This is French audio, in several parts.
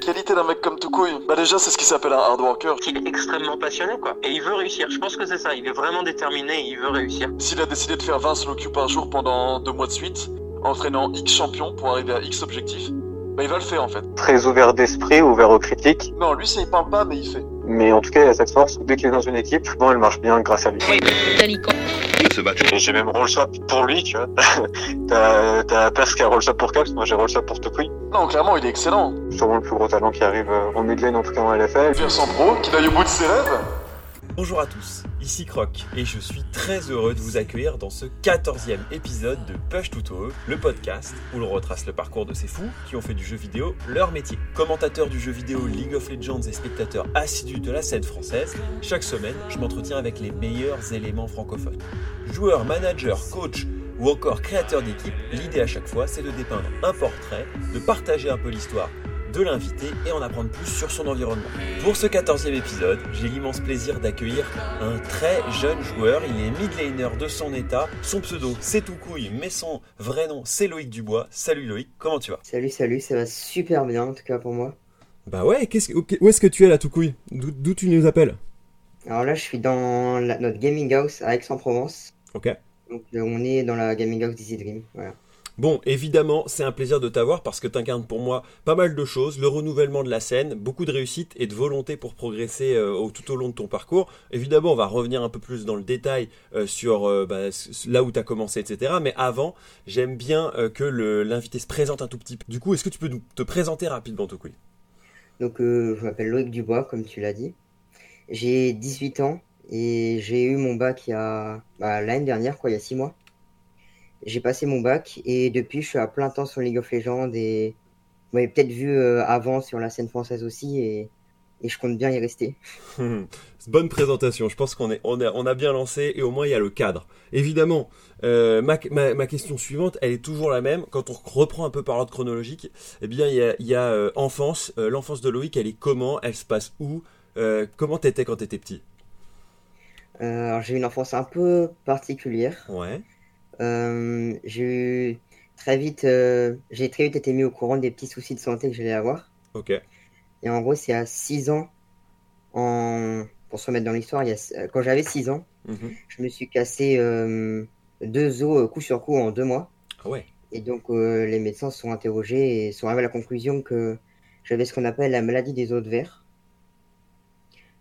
Qualité d'un mec comme Toukouille Bah déjà c'est ce qui s'appelle un hard worker. Il est extrêmement passionné quoi. Et il veut réussir. Je pense que c'est ça. Il est vraiment déterminé et il veut réussir. S'il a décidé de faire 20 slow queue par jour pendant deux mois de suite, entraînant X champion pour arriver à X objectif, bah il va le faire en fait. Très ouvert d'esprit, ouvert aux critiques. Non, lui ça il parle pas mais il fait. Mais en tout cas, il a cette force. Dès qu'il est dans une équipe, bon, elle marche bien grâce à lui. Et j'ai même roll swap pour lui, tu vois. t'as, t'as Pers qui a roll swap pour Caps, moi j'ai roll swap pour Tokui. Non, clairement il est excellent. Sûrement le plus gros talent qui arrive euh, en midlane, en tout cas en LFL. Pierre Sandro, qui aille au bout de ses rêves. Bonjour à tous, ici Croc et je suis très heureux de vous accueillir dans ce 14e épisode de Push Tuto, le podcast où l'on retrace le parcours de ces fous qui ont fait du jeu vidéo leur métier. Commentateur du jeu vidéo League of Legends et spectateur assidu de la scène française, chaque semaine je m'entretiens avec les meilleurs éléments francophones. Joueur, manager, coach ou encore créateur d'équipe, l'idée à chaque fois c'est de dépeindre un portrait, de partager un peu l'histoire de l'invité et en apprendre plus sur son environnement. Pour ce 14e épisode, j'ai l'immense plaisir d'accueillir un très jeune joueur. Il est midlaner de son état. Son pseudo, c'est Toukouille, mais son vrai nom, c'est Loïc Dubois. Salut Loïc, comment tu vas? Salut, salut, ça va super bien en tout cas pour moi. Bah ouais, qu'est-ce, que- où est-ce que tu es là, Toukouille D'où, tu nous appelles? Alors là, je suis dans la- notre gaming house à Aix-en-Provence. Ok. Donc euh, on est dans la gaming house d'Easy Dream. Voilà. Bon, évidemment, c'est un plaisir de t'avoir parce que t'incarnes pour moi pas mal de choses, le renouvellement de la scène, beaucoup de réussite et de volonté pour progresser euh, tout au long de ton parcours. Évidemment, on va revenir un peu plus dans le détail euh, sur euh, bah, là où t'as commencé, etc. Mais avant, j'aime bien que l'invité se présente un tout petit peu. Du coup, est-ce que tu peux te présenter rapidement, Tokui Donc je m'appelle Loïc Dubois, comme tu l'as dit. J'ai 18 ans et j'ai eu mon bac bah, l'année dernière, quoi, il y a 6 mois. J'ai passé mon bac et depuis je suis à plein temps sur League of Legends et vous m'avez peut-être vu euh, avant sur la scène française aussi et, et je compte bien y rester. Bonne présentation, je pense qu'on est, on est- on a bien lancé et au moins il y a le cadre. Évidemment, euh, ma, ma- ma question suivante, elle est toujours la même. Quand on reprend un peu par ordre chronologique, eh bien il y a, il y a, euh, enfance, Euh, l'enfance de Loïc, elle est comment? Elle se passe où? Comment t'étais quand t'étais petit? Alors j'ai une enfance un peu particulière. Ouais. Euh, j'ai très vite, euh, j'ai très vite été mis au courant des petits soucis de santé que j'allais avoir. Ok. Et en gros, c'est à 6 ans, en... pour se remettre dans l'histoire, il y a... euh, quand j'avais 6 ans, Mhm. je me suis cassé euh, deux os coup sur coup en deux mois. Ah ouais. Et donc, euh, les médecins se sont interrogés et sont arrivés à la conclusion que j'avais ce qu'on appelle la maladie des os de verre.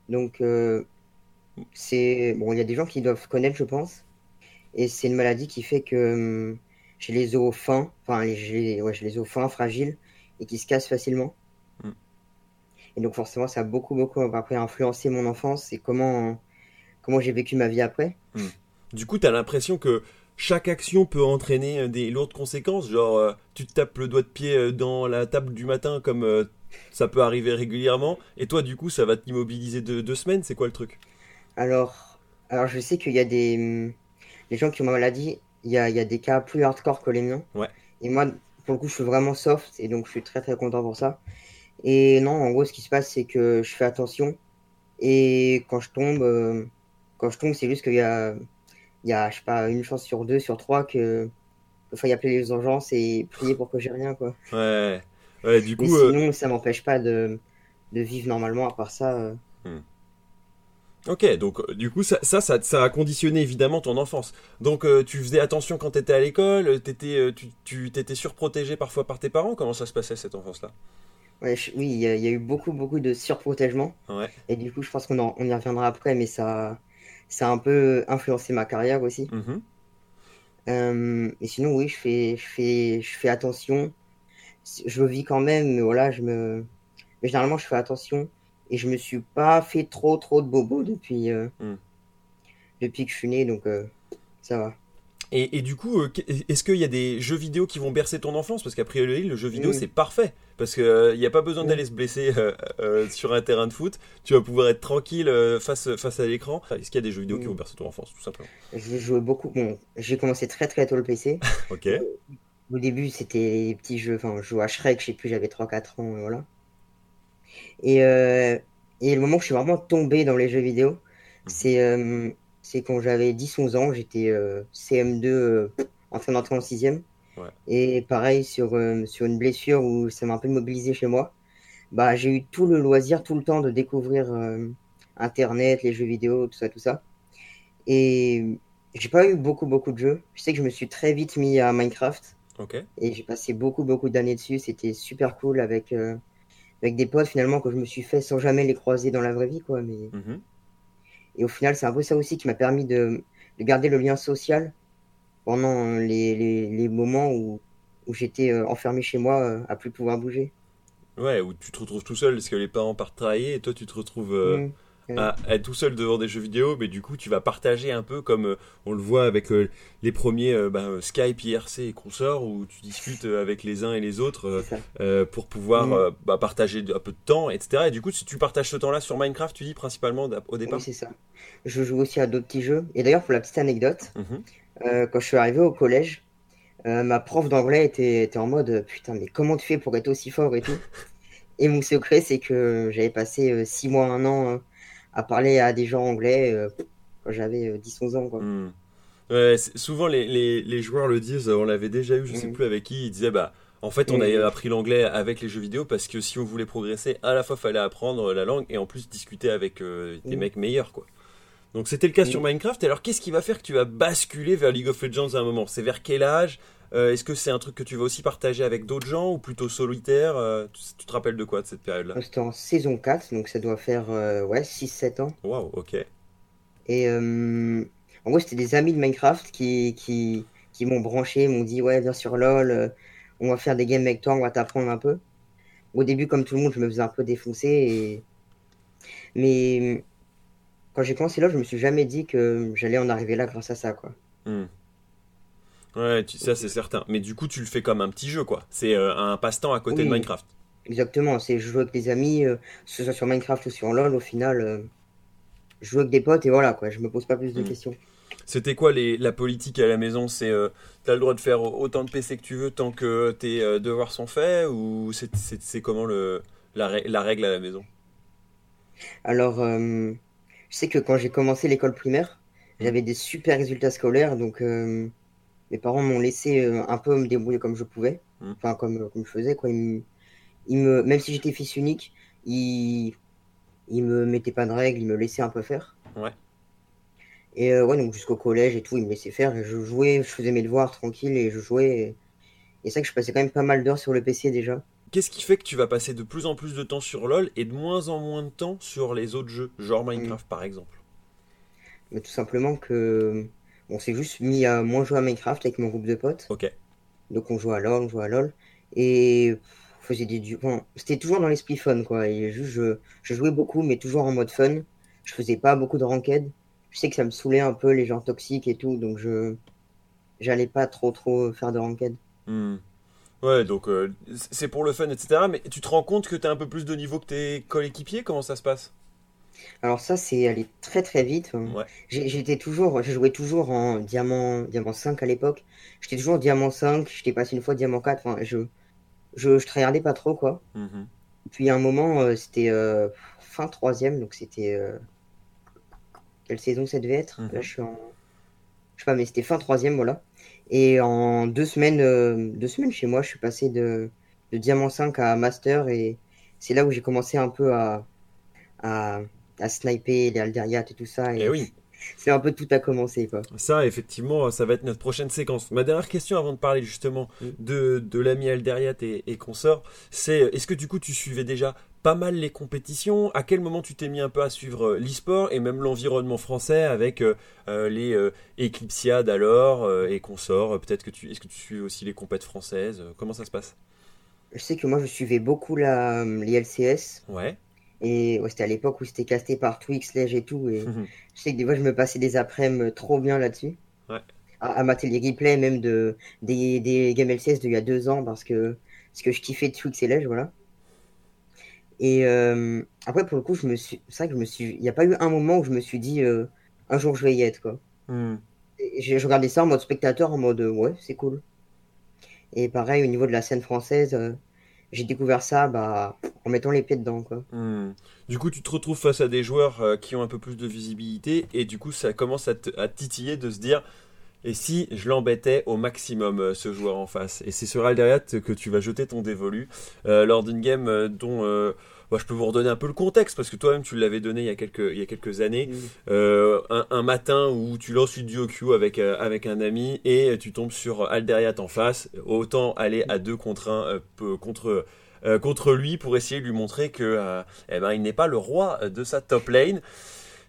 Donc, euh, c'est bon, il y a des gens qui doivent connaître, je pense. Et c'est une maladie qui fait que hum, j'ai les os fins, enfin, les- j'ai ouais, les os fins, fragiles et qui se cassent facilement. Mm. Et donc, forcément, ça a beaucoup, beaucoup après influencé mon enfance et comment, comment j'ai vécu ma vie après. Du coup, t'as l'impression que chaque action peut entraîner euh, des lourdes conséquences, genre euh, tu te tapes le doigt de pied euh, dans la table du matin comme euh, ça peut arriver régulièrement, et toi du coup ça va t'immobiliser de deux semaines, c'est quoi le truc? Alors, alors je sais qu'il y a des, hum, les gens qui ont ma maladie, il y a, il y a des cas plus hardcore que les miens. Ouais. Et moi, pour le coup, je suis vraiment soft et donc je suis très très content pour ça. Et non, en gros, ce qui se passe, c'est que je fais attention et quand je tombe, euh, quand je tombe, c'est juste qu'il y a, il y a, je sais pas, une chance sur deux, sur trois que qu'il faille appeler les urgences et prier pour que j'ai rien, quoi. Ouais, ouais, du Mais coup, euh, sinon, ça m'empêche pas de, de vivre normalement. À part ça, euh, ok, donc euh, du coup ça, ça, ça, ça a conditionné évidemment ton enfance. Donc euh, tu faisais attention quand t'étais à l'école, euh, t'étais, tu, tu t'étais surprotégé parfois par tes parents? Comment ça se passait cette enfance-là? Ouais, je- oui, il y, a- il y a eu beaucoup beaucoup de surprotègement. Ouais. Et du coup, je pense qu'on en- on y reviendra après, mais ça, ça a un peu influencé ma carrière aussi. Euh, et sinon, oui, je fais, je fais, je fais attention. Je vis quand même, mais voilà, je me. Mais généralement, je fais attention et je me suis pas fait trop, trop de bobos depuis, euh, Mm. depuis que je suis né, donc euh, ça va. Et, et du coup, euh, est-ce qu'il y a des jeux vidéo qui vont bercer ton enfance? Parce qu'a priori, le jeu vidéo, Oui. c'est parfait. Parce qu'il n'y a pas besoin Oui. d'aller se blesser sur un terrain de foot. Tu vas pouvoir être tranquille face, face à l'écran. Est-ce qu'il y a des jeux vidéo qui vont bercer ton enfance, tout simplement? Je jouais beaucoup. Bon, j'ai commencé très, très tôt le PC. Ok. Au début, c'était des petits jeux. Enfin, je jouais à Shrek, je sais plus, j'avais 3-4 ans, et voilà. Et, euh, et le moment où je suis vraiment tombé dans les jeux vidéo, c'est euh, quand j'avais 10-11 ans, j'étais euh, CM2 euh, en train d'entrer en 6ème. Et pareil, sur, sur une blessure où ça m'a un peu mobilisé chez moi, bah, j'ai eu tout le loisir, tout le temps de découvrir Internet, les jeux vidéo, tout ça, tout ça. Et j'ai pas eu beaucoup, beaucoup de jeux. Je sais que je me suis très vite mis à Minecraft. Et j'ai passé beaucoup, beaucoup d'années dessus. C'était super cool avec, euh, avec des potes finalement que je me suis fait sans jamais les croiser dans la vraie vie, quoi. Mais... Mhm. Et au final, c'est un peu ça aussi qui m'a permis de, de, garder le lien social pendant les, les, les moments où, où j'étais euh, enfermé chez moi euh, à plus pouvoir bouger. Ouais, où tu te retrouves tout seul parce que les parents partent travailler et toi tu te retrouves mmh à être tout seul devant des jeux vidéo, mais du coup, tu vas partager un peu comme euh, on le voit avec euh, les premiers euh, bah, Skype, IRC et consorts, où tu discutes avec les uns et les autres pour pouvoir mm. bah, partager un peu de temps, etc. Et du coup, si tu partages ce temps-là sur Minecraft, tu dis principalement au départ Oui, c'est ça. Je joue aussi à d'autres petits jeux. Et d'ailleurs, pour la petite anecdote, mhm. quand je suis arrivé au collège, ma prof d'anglais était, était en mode Putain, mais comment tu fais pour être aussi fort et tout? Et mon secret, c'est que j'avais passé six mois, un an à parler à des gens anglais euh, quand j'avais 10-11 euh, ans. Quoi. Hmm. Ouais, souvent, les, les, les, joueurs le disent, on l'avait déjà eu, je sais hmm. plus avec qui, ils disaient bah. En fait, on a appris l'anglais avec les jeux vidéo parce que si on voulait progresser, à la fois fallait apprendre la langue et en plus discuter avec euh, des mecs meilleurs, quoi. Donc c'était le cas sur Minecraft. Alors, qu'est-ce qui va faire que tu vas basculer vers League of Legends à un moment? C'est vers quel âge? Est-ce que c'est un truc que tu vas aussi partager avec d'autres gens ou plutôt solitaire tu, te rappelles de quoi de cette période-là? C'était en saison 4, donc ça doit faire ouais, 6-7 ans. Waouh, ok. Et en gros, c'était des amis de Minecraft qui, qui, qui m'ont branché, m'ont dit Ouais, viens sur LoL, on va faire des games avec toi, on va t'apprendre un peu. Au début, comme tout le monde, je me faisais un peu défoncer. Et... Mais quand j'ai commencé LoL, je me suis jamais dit que j'allais en arriver là grâce à ça. quoi. Hmm. Ouais, ça c'est certain. Mais du coup, tu le fais comme un petit jeu, quoi. C'est euh, un passe-temps à côté de Minecraft. Exactement, c'est jouer avec des amis, euh, que ce soit sur Minecraft ou sur LoL, au final, euh, jouer avec des potes et voilà, quoi. Je me pose pas plus de hmm. questions. C'était quoi les, la politique à la maison? C'est euh, t'as le droit de faire autant de PC que tu veux tant que tes devoirs sont faits ou c'est comment le, la, la, règle à la maison? Alors, je sais que quand j'ai commencé l'école primaire, mmh. j'avais des super résultats scolaires, donc mes parents m'ont laissé un peu me débrouiller comme je pouvais, mmh. enfin comme, comme je faisais. Quoi. Ils, me, même si j'étais fils unique, ils, ils me mettaient pas de règles, ils me laissaient un peu faire. Ouais. Et euh, ouais, donc jusqu'au collège et tout, il me laissait faire. Je jouais, je faisais mes devoirs tranquille et je jouais. Et, c'est vrai que je passais quand même pas mal d'heures sur le PC déjà. Qu'est-ce qui fait que tu vas passer de plus en plus de temps sur LoL et de moins en moins de temps sur les autres jeux, genre mm. Minecraft par exemple? Mais Tout simplement que on s'est juste mis à moins jouer à Minecraft avec mon groupe de potes. Ok. Donc on jouait à LoL, on jouait à LoL. Et on faisait des. Bon, c'était toujours dans l'esprit fun quoi. Et juste, je, je jouais beaucoup, mais toujours en mode fun. Je faisais pas beaucoup de ranked je sais que ça me saoulait un peu les gens toxiques et tout, donc je j'allais pas trop trop faire de ranked. Hmm. Ouais, donc euh, c'est pour le fun, etc. Mais tu te rends compte que tu as un peu plus de niveau que tes coéquipiers? Comment ça se passe? Alors ça, c'est allé très très vite. J'étais toujours, je jouais toujours en diamant, diamant 5 à l'époque. J'étais toujours diamant 5, j'étais passé une fois diamant 4. Enfin, je, je, je pas trop, quoi. Mhm. Puis à un moment, euh, c'était euh, fin troisième, donc c'était quelle saison ça devait être? Là, mhm. je suis en. Je sais pas, mais c'était fin troisième, voilà. Et en deux semaines, euh, deux semaines chez moi, je suis passé de, de Diamant 5 à Master et c'est là où j'ai commencé un peu à, à, à sniper les Alderiat et tout ça. Et, eh oui. C'est un peu tout à commencer, quoi. Ça, effectivement, ça va être notre prochaine séquence. Ma dernière question avant de parler justement mm. de, de l'ami Alderiat et, et consorts, c'est est-ce que du coup tu suivais déjà pas mal les compétitions? À quel moment tu t'es mis un peu à suivre euh, l'e-sport et même l'environnement français avec euh, euh, les Eclipsiades alors et consorts Peut-être que tu est-ce que tu suis aussi les compètes françaises? Comment ça se passe? Je sais que moi je suivais beaucoup la, les LCS. Ouais. Et c'était à l'époque où c'était casté par Twix, Ledge et tout. Et je sais que des fois je me passais des après-midi trop bien là-dessus. Ouais. À, mater les replays même de, des, des Game LCS d'il y a deux ans parce que, parce que je kiffais Twix et Ledge, voilà. Et euh, après, pour le coup, je me suis, c'est vrai que je me suis, il n'y a pas eu un moment où je me suis dit, euh, un jour je vais y être, quoi. Hmm. J'ai regardé ça en mode spectateur, en mode, ouais, c'est cool. Et pareil, au niveau de la scène française, euh, j'ai découvert ça bah, en mettant les pieds dedans, quoi. Hmm. Du coup, tu te retrouves face à des joueurs qui ont un peu plus de visibilité, et du coup, ça commence à, titiller de se dire, et si je l'embêtais au maximum euh, ce joueur en face? Et c'est sur Alderiat que tu vas jeter ton dévolu euh, lors d'une game euh, dont bah, je peux vous redonner un peu le contexte parce que toi-même tu l'avais donné il y a quelques, il y a quelques années. un, matin où tu lances une duo Q avec, avec un ami et tu tombes sur Alderiat en face. Autant aller à deux contre un contre, contre lui pour essayer de lui montrer que eh ben, il n'est pas le roi de sa top lane.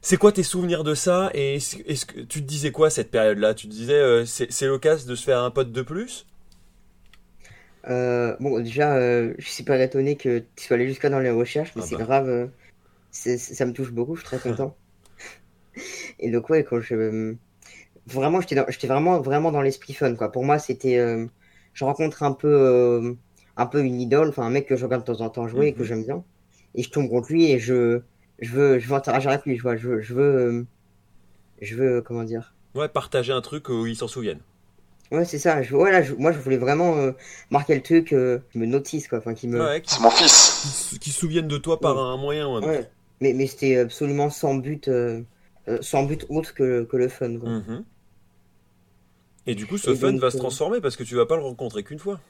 C'est quoi tes souvenirs de ça Et est-ce que tu te disais quoi cette période-là? Tu te disais euh, c'est l'occasion de se faire un pote de plus? Euh, Bon, déjà, euh, je suis pas étonné que tu sois allé jusqu'à dans les recherches, mais ah c'est bah. grave. ça me touche beaucoup, je suis très content. Et donc, ouais, quand je. Vraiment, j'étais vraiment, vraiment dans l'esprit fun, quoi. Pour moi, c'était. je rencontre un peu, un peu une idole, enfin, un mec que je regarde de temps en temps jouer et que mhm. j'aime bien. Et je tombe contre lui et je je veux, je veux interagir avec lui, je, vois, je veux, je veux, euh, je veux, comment dire Ouais, partager un truc où ils s'en souviennent. Ouais, c'est ça. Je, ouais, moi, je voulais vraiment euh, marquer le truc, euh, qui me notice, quoi. Enfin, qui me. c'est mon fils. Qui, se souviennent de toi par un moyen ou un ouais. Mais, mais c'était absolument sans but, sans but autre que, que le fun. Quoi. Mhm. Et du coup, ce fun va se transformer parce que tu vas pas le rencontrer qu'une fois.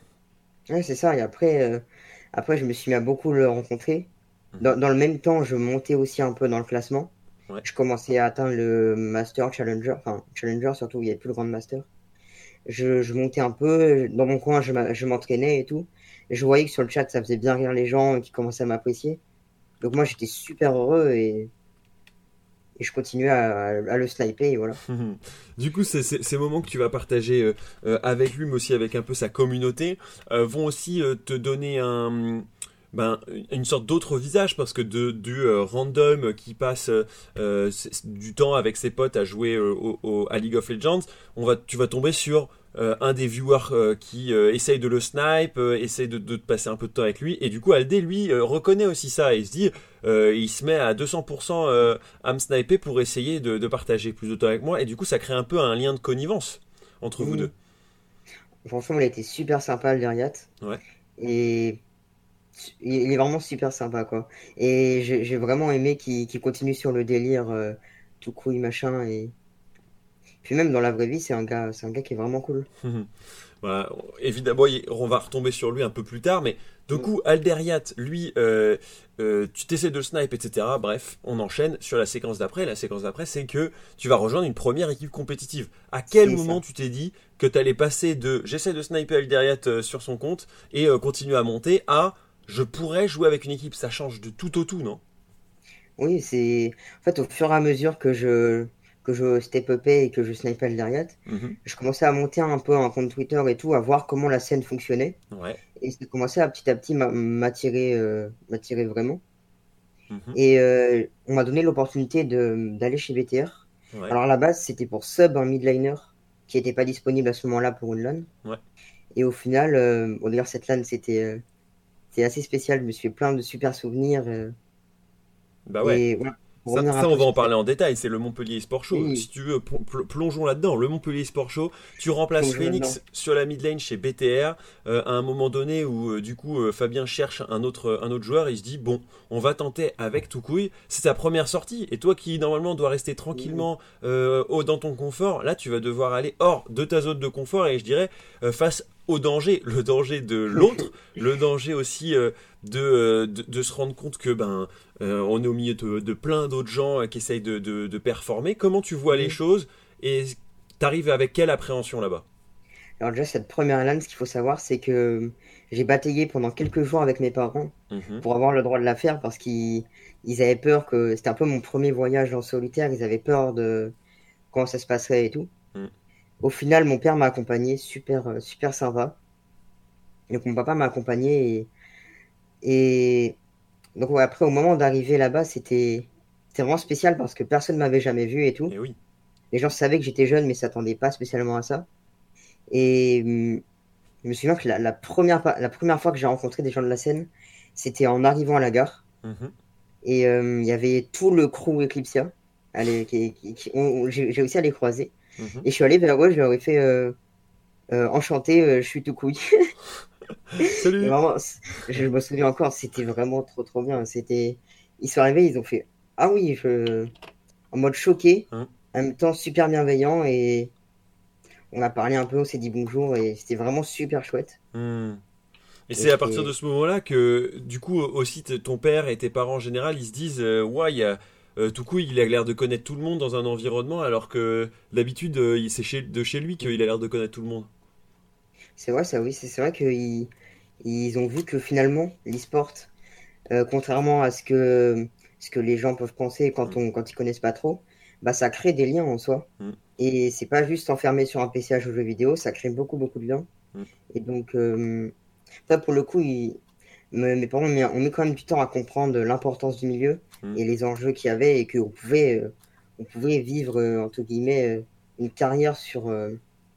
Ouais, c'est ça. Et après, après, je me suis mis à beaucoup le rencontrer. Dans, le même temps, je montais aussi un peu dans le classement. Je commençais à atteindre le Master Challenger, enfin Challenger surtout, il n'y avait plus le Grand Master. Je, montais un peu, dans mon coin, je m'entraînais et tout. je voyais que sur le chat, ça faisait bien rire les gens qui commençaient à m'apprécier. Donc moi, j'étais super heureux et, je continuais à, le sniper et voilà. du coup, ces moments que tu vas partager euh, euh, avec lui, mais aussi avec un peu sa communauté, euh, vont aussi te donner un ben, une sorte d'autre visage parce que de, du euh, random qui passe euh, du temps avec ses potes à jouer euh, au, à League of Legends, on va, tu vas tomber sur un des viewers qui essaye de le snipe, essaye de, de, passer un peu de temps avec lui, et du coup Aldé lui reconnaît aussi ça et il se dit, il se met à 200% à me sniper pour essayer de, de, partager plus de temps avec moi, et du coup ça crée un peu un lien de connivence entre vous deux. Franchement, il a été super sympa le. Ouais. Et il est vraiment super sympa quoi. Et j'ai vraiment aimé qu'il continue sur le délire euh, tout couille machin et puis même dans la vraie vie c'est un gars c'est un gars qui est vraiment cool. voilà, évidemment on va retomber sur lui un peu plus tard mais du mm. coup Alderiat lui euh, euh, tu t'essaies de snipe etc. Bref on enchaîne sur la séquence d'après. La séquence d'après c'est que tu vas rejoindre une première équipe compétitive. À quel moment tu t'es dit que tu allais passer de j'essaie de sniper Alderiat sur son compte et continuer à monter à je pourrais jouer avec une équipe. Ça change de tout au tout, non? Oui, c'est. En fait, au fur et à mesure que je que je step upais et que je snipais le derrière, mhm. je commençais à monter un peu un compte Twitter et tout, à voir comment la scène fonctionnait. Et ça commençait à petit à petit m'attirer euh, m'attirer vraiment. Mhm. Et euh, on m'a donné l'opportunité d'aller chez BTR. Alors à la base, c'était pour sub un midliner qui n'était pas disponible à ce moment-là pour une LAN. Et au final, euh, d'ailleurs cette LAN c'était c'est assez spécial. Je me suis fait plein de super souvenirs. Euh. bah ouais. ça, on va en parler en détail. C'est le Montpellier Sport Show. Si tu veux, plongeons là-dedans. Le Montpellier Sport Show. Tu remplaces Phoenix sur la mid lane chez BTR euh, à un moment donné où euh, du coup Fabien cherche un autre un autre joueur. il se dit bon, on va tenter avec Toucouille. C'est sa première sortie. Et toi qui normalement dois rester tranquillement dans ton confort, là tu vas devoir aller hors de ta zone de confort et je dirais face au danger, le danger de l'autre, le danger aussi euh, euh, de, de, se rendre compte que ben euh, on est au milieu de, plein d'autres gens qui essayent de, de, performer. Comment tu vois les choses et t'arrives avec quelle appréhension là-bas? Alors déjà cette première lance, ce qu'il faut savoir, c'est que j'ai bataillé pendant quelques jours avec mes parents mhm. pour avoir le droit de la faire parce qu'ils avaient peur que c'était un peu mon premier voyage en solitaire. Ils avaient peur de comment ça se passerait et tout. Mhm. Au final, mon père m'a accompagné, super, euh, super sympa. Donc mon papa m'a accompagné et, et donc après au moment d'arriver là-bas, c'était vraiment spécial parce que personne m'avait jamais vu et tout. Et oui. Les gens savaient que j'étais jeune mais s'attendaient pas spécialement à ça. Et hum, je me souviens que la, première, la première fois que j'ai rencontré des gens de la scène, c'était en arrivant à la gare. Mhm. Et hum, il y avait tout le crew Eclipsia. J'ai réussi à les croiser. Mhm. Et je suis allé vers eux, je leur ai fait euh, euh, enchanté, euh, je suis tout couille. Salut. je me souviens encore, c'était vraiment trop trop bien. C'était, ils sont arrivés, ils ont fait ah oui, je... en mode choqué, hein. en même temps super bienveillant et on a parlé un peu, on s'est dit bonjour et c'était vraiment super chouette. Hmm. Et c'est à partir de ce moment-là que, du coup, aussi ton père et tes parents en général, ils se disent, ouais, il y a, tout coup, il a l'air de connaître tout le monde dans un environnement, alors que d'habitude, c'est de chez lui qu'il a l'air de connaître tout le monde. C'est vrai, ça, oui, c'est vrai qu'ils ils ont vu que finalement, l'e-sport, contrairement à ce que ce que les gens peuvent penser quand, mm. on, quand ils connaissent pas trop, bah, ça crée des liens en soi. Mm. Et c'est pas juste enfermé sur un PC à jouer aux jeux vidéo, ça crée beaucoup, beaucoup de liens. Mm. Et donc, euh, ça, pour le coup, mes parents ont mis quand même du temps à comprendre l'importance du milieu et les enjeux qu'il y avait et qu'on pouvait, euh, on pouvait vivre, euh, entre guillemets, une carrière sur,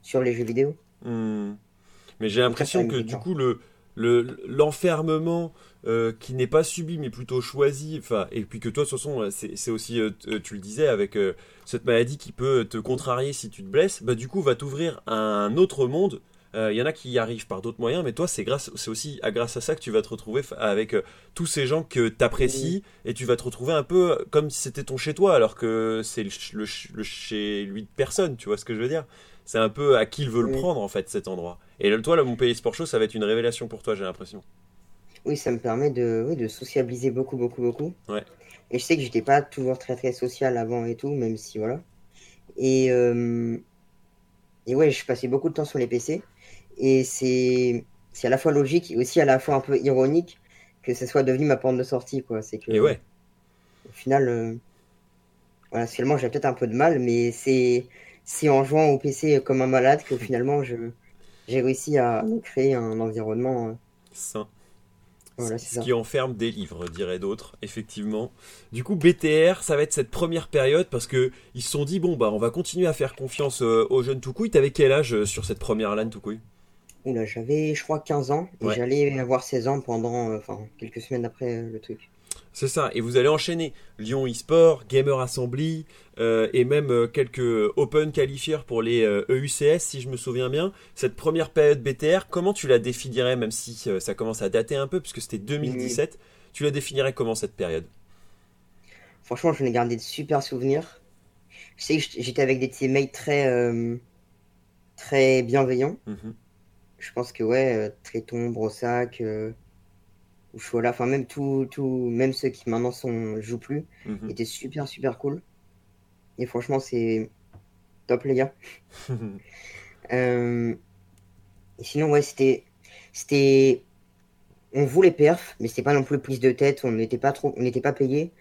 sur les jeux vidéo. Mais j'ai l'impression que du coup, le, l'enfermement euh, qui n'est pas subi mais plutôt choisi, enfin, et puis que toi, de toute façon, c'est aussi, euh, tu le disais, avec euh, cette maladie qui peut te contrarier si tu te blesses, bah, du coup, va t'ouvrir un autre monde. Il y en a qui y arrivent par d'autres moyens, mais toi, c'est grâce, c'est aussi à, grâce à ça que tu vas te retrouver avec tous ces gens que tu apprécies, et tu vas te retrouver un peu comme si c'était ton chez toi, alors que c'est le, chez lui de personne, tu vois ce que je veux dire? C'est un peu à qui il veut le prendre, en fait, cet endroit. Et toi, là, mon pays Sport Show, ça va être une révélation pour toi, j'ai l'impression. Oui, ça me permet de, oui, de sociabiliser beaucoup, beaucoup, beaucoup. Ouais. Et je sais que j'étais pas toujours très, très social avant et tout, même si voilà. Et, euh, et ouais, je passais beaucoup de temps sur les PC. Et c'est à la fois logique et aussi à la fois un peu ironique que ce soit devenu ma porte de sortie, quoi. C'est que. Et ouais. Au final, euh, voilà, finalement, j'ai peut-être un peu de mal, mais c'est en jouant au PC comme un malade que finalement, je j'ai réussi à créer un environnement euh, sain ce qui enferme des livres, dirait d'autres, effectivement. Du coup, BTR, ça va être cette première période parce que ils se sont dit bon bah on va continuer à faire confiance euh, aux jeunes Toukouille. T'avais quel âge euh, sur cette première LAN Toukouille Oula, j'avais je crois 15 ans et j'allais avoir 16 ans pendant euh, enfin quelques semaines après le truc. C'est ça, et vous allez enchaîner Lyon eSport, Gamer Assembly, euh, et même euh, quelques Open qualifiers pour les EUCS, euh, e si je me souviens bien. Cette première période BTR, comment tu la définirais, même si ça commence à dater un peu, puisque c'était 2017, tu la définirais comment cette période? Franchement, je ai gardé de super souvenirs. Je sais que j'étais avec des teammates très, très bienveillants. Mhm. Je pense que, ouais, Tréton, Brossac ou là, enfin même tout, tout, même ceux qui maintenant sont jouent plus, mhm. étaient super super cool. Et franchement, c'est top les gars. euh... sinon, ouais, c'était, c'était, on voulait perf, mais c'était pas non plus prise de tête. On n'était pas trop, on n'était pas payé.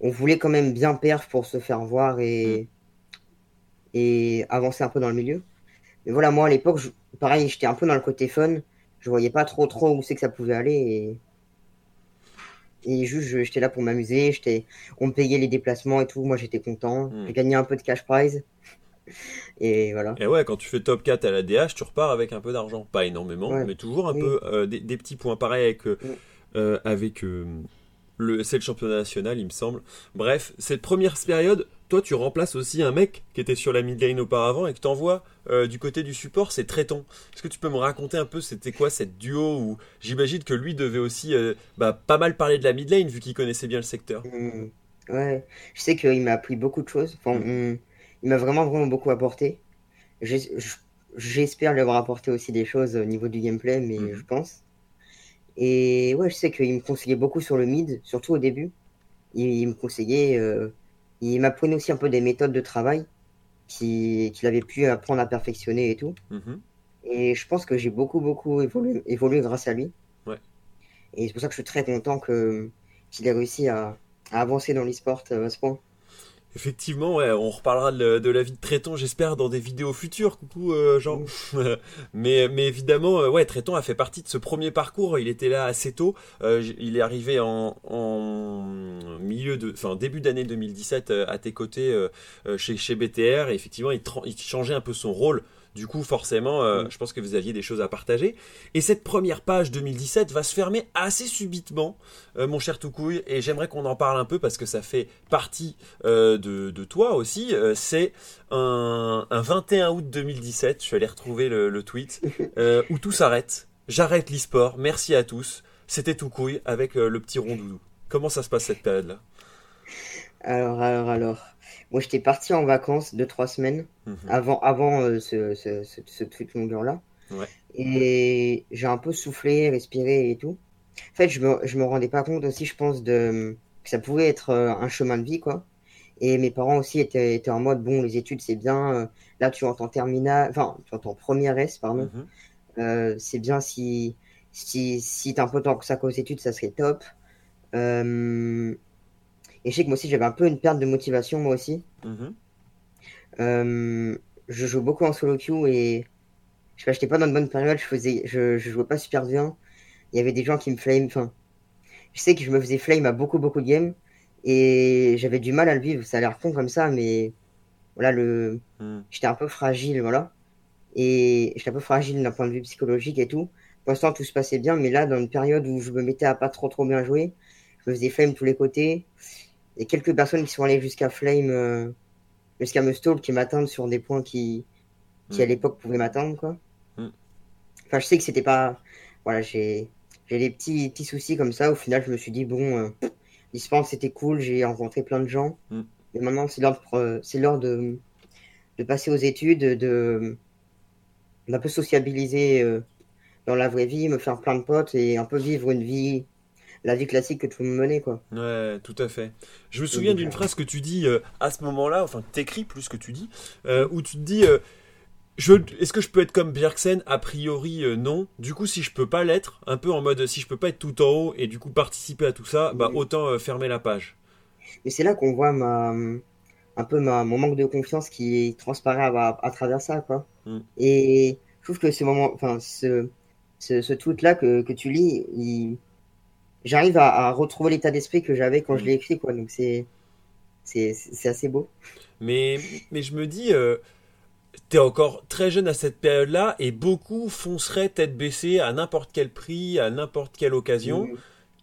On voulait quand même bien perf pour se faire voir et mhm. et avancer un peu dans le milieu. Mais voilà, moi à l'époque, pareil, j'étais un peu dans le côté fun. Je voyais pas trop trop où c'est que ça pouvait aller et et juste, j'étais là pour m'amuser. J'étais, on me payait les déplacements et tout. Moi, j'étais content. Hmm. J'ai gagné un peu de cash prize. Et voilà. Et ouais, quand tu fais top 4 à la DH, tu repars avec un peu d'argent. Pas énormément, mais toujours un peu euh, des, petits points pareils avec, euh, euh, avec c'est le championnat national, il me semble. Bref, cette première période, toi, tu remplaces aussi un mec qui était sur la mid lane auparavant et que t'envoies euh, du côté du support, c'est Tréton. Est-ce que tu peux me raconter un peu c'était quoi cette duo où j'imagine que lui devait aussi euh, bah, pas mal parler de la mid lane vu qu'il connaissait bien le secteur? Mmh. ouais, je sais qu'il m'a appris beaucoup de choses. Enfin, mmh. il m'a vraiment vraiment beaucoup apporté. J'espère lui avoir apporté aussi des choses au niveau du gameplay, mais mmh. je pense. Et ouais, je sais qu'il me conseillait beaucoup sur le mid, surtout au début. Il, me conseillait, euh, il m'apprenait aussi un peu des méthodes de travail qu'il avait pu apprendre à perfectionner et tout. Mhm. Et je pense que j'ai beaucoup, beaucoup évolué, évolué grâce à lui. Ouais. Et c'est pour ça que je suis très content qu'il ait réussi à, à avancer dans l'e-sport euh, à ce point. Effectivement, ouais, on reparlera de, la vie de Tréton, j'espère, dans des vidéos futures. Coucou, euh, Jean. mais, mais évidemment, euh, ouais, Tréton a fait partie de ce premier parcours. Il était là assez tôt. Euh, il est arrivé en, milieu de, enfin début d'année 2017 à tes côtés chez, chez BTR. Et effectivement, il, il changeait un peu son rôle du coup, forcément, euh, mm. je pense que vous aviez des choses à partager. Et cette première page 2017 va se fermer assez subitement, euh, mon cher Toukouille, et j'aimerais qu'on en parle un peu parce que ça fait partie euh, de, toi aussi. C'est un, 21 août 2017, je suis allé retrouver le, tweet, où tout s'arrête. J'arrête l'e-sport, merci à tous. C'était Toukouille avec le petit rondoudou. Comment ça se passe cette période-là? Alors, alors, alors. Moi j'étais parti en vacances deux trois semaines mhm. avant avant euh, ce, ce, ce, truc longueur là. Et j'ai un peu soufflé, respiré et tout. En fait, je me, je me rendais pas compte aussi, je pense, de que ça pouvait être euh, un chemin de vie, quoi. Et mes parents aussi étaient, étaient en mode, bon, les études, c'est bien. Euh, là, tu entends terminal, enfin, tu entends première S, pardon. Mhm. Euh, c'est bien si, si, si t'as un peu temps que ça aux études, ça serait top. Euh, et je sais que moi aussi, j'avais un peu une perte de motivation, moi aussi. Mhm. je joue beaucoup en solo queue et je n'étais pas dans une bonne période, je faisais, je, je jouais pas super bien. Il y avait des gens qui me flame, enfin, je sais que je me faisais flame à beaucoup, beaucoup de games et j'avais du mal à le vivre. Ça a l'air con comme ça, mais voilà, le, hmm. j'étais un peu fragile, voilà. Et j'étais un peu fragile d'un point de vue psychologique et tout. Pour l'instant, tout se passait bien, mais là, dans une période où je me mettais à pas trop, trop bien jouer, je me faisais flame tous les côtés. Et quelques personnes qui sont allées jusqu'à flame, euh, jusqu'à me stall, qui m'attendent sur des points qui, qui à hmm. l'époque pouvaient m'attendre, quoi. Hmm. Enfin, je sais que c'était pas, voilà, j'ai, j'ai des petits, petits soucis comme ça. Au final, je me suis dit, bon, euh, l'e-sport, c'était cool, j'ai rencontré plein de gens. Mm. Mais maintenant, c'est l'heure, de, c'est l'heure de, de passer aux études, de d'un peu sociabiliser euh, dans la vraie vie, me faire plein de potes et un peu vivre une vie la vie classique que tout le monde menait, quoi. Ouais, tout à fait. Je me souviens d'une phrase que tu dis euh, à ce moment-là, enfin, t'écris plus que tu dis, euh, où tu te dis est-ce que je peux être comme Bjergsen? A priori, euh, non. Du coup, si je peux pas l'être, un peu en mode si je peux pas être tout en haut et du coup participer à tout ça, bah autant euh, fermer la page. Et c'est là qu'on voit ma, un peu ma, mon manque de confiance qui transparaît à, travers ça, quoi. Mm. Et je trouve que ce moment, enfin, ce, ce, ce tweet-là que, que, tu lis, j'arrive à, retrouver l'état d'esprit que j'avais quand je mm. l'ai écrit, quoi. Donc c'est, c'est, assez beau. Mais, mais je me dis. Euh, T'es encore très jeune à cette période-là et beaucoup fonceraient tête baissée à n'importe quel prix, à n'importe quelle occasion.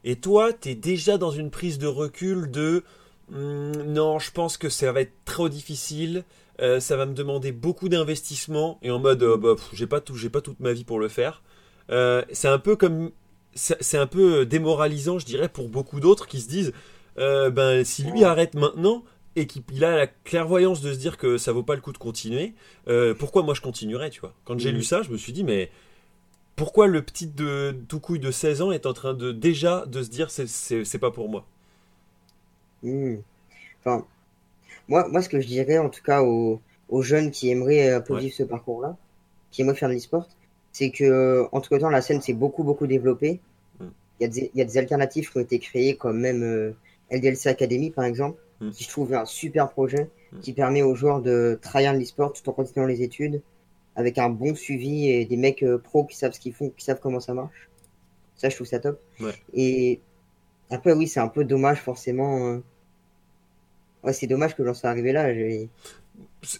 Et toi, t'es déjà dans une prise de recul de hmm, non, je pense que ça va être trop difficile, euh, ça va me demander beaucoup d'investissement et en mode euh, bah, j'ai pas tout, j'ai pas toute ma vie pour le faire. Euh, c'est un peu comme c'est un peu démoralisant, je dirais, pour beaucoup d'autres qui se disent ben si lui arrête maintenant, et qu'il a la clairvoyance de se dire que ça vaut pas le coup de continuer, euh, pourquoi moi je continuerais, tu vois? Quand j'ai lu ça, je me suis dit, mais pourquoi le petit de tout couille de 16 ans est en train de déjà de se dire c'est pas pour moi? Hmm. Enfin, moi, moi, ce que je dirais en tout cas aux, aux jeunes qui aimeraient un peu vivre ce parcours-là, qui aimeraient faire de l'e-sport, c'est que entre temps la scène s'est beaucoup beaucoup développée. Hmm. Il y, a des, y, a des alternatives qui ont été créées, comme même euh, LDLC Academy par exemple Mm. qui je trouve un super projet mm. qui permet aux joueurs de travailler l'e-sport tout en continuant les études avec un bon suivi et des mecs euh, pros qui savent ce qu'ils font, qui savent comment ça marche. Ça, je trouve ça top. Et après, oui, c'est un peu dommage forcément. Euh. Ouais, c'est dommage que j'en sois arrivé là.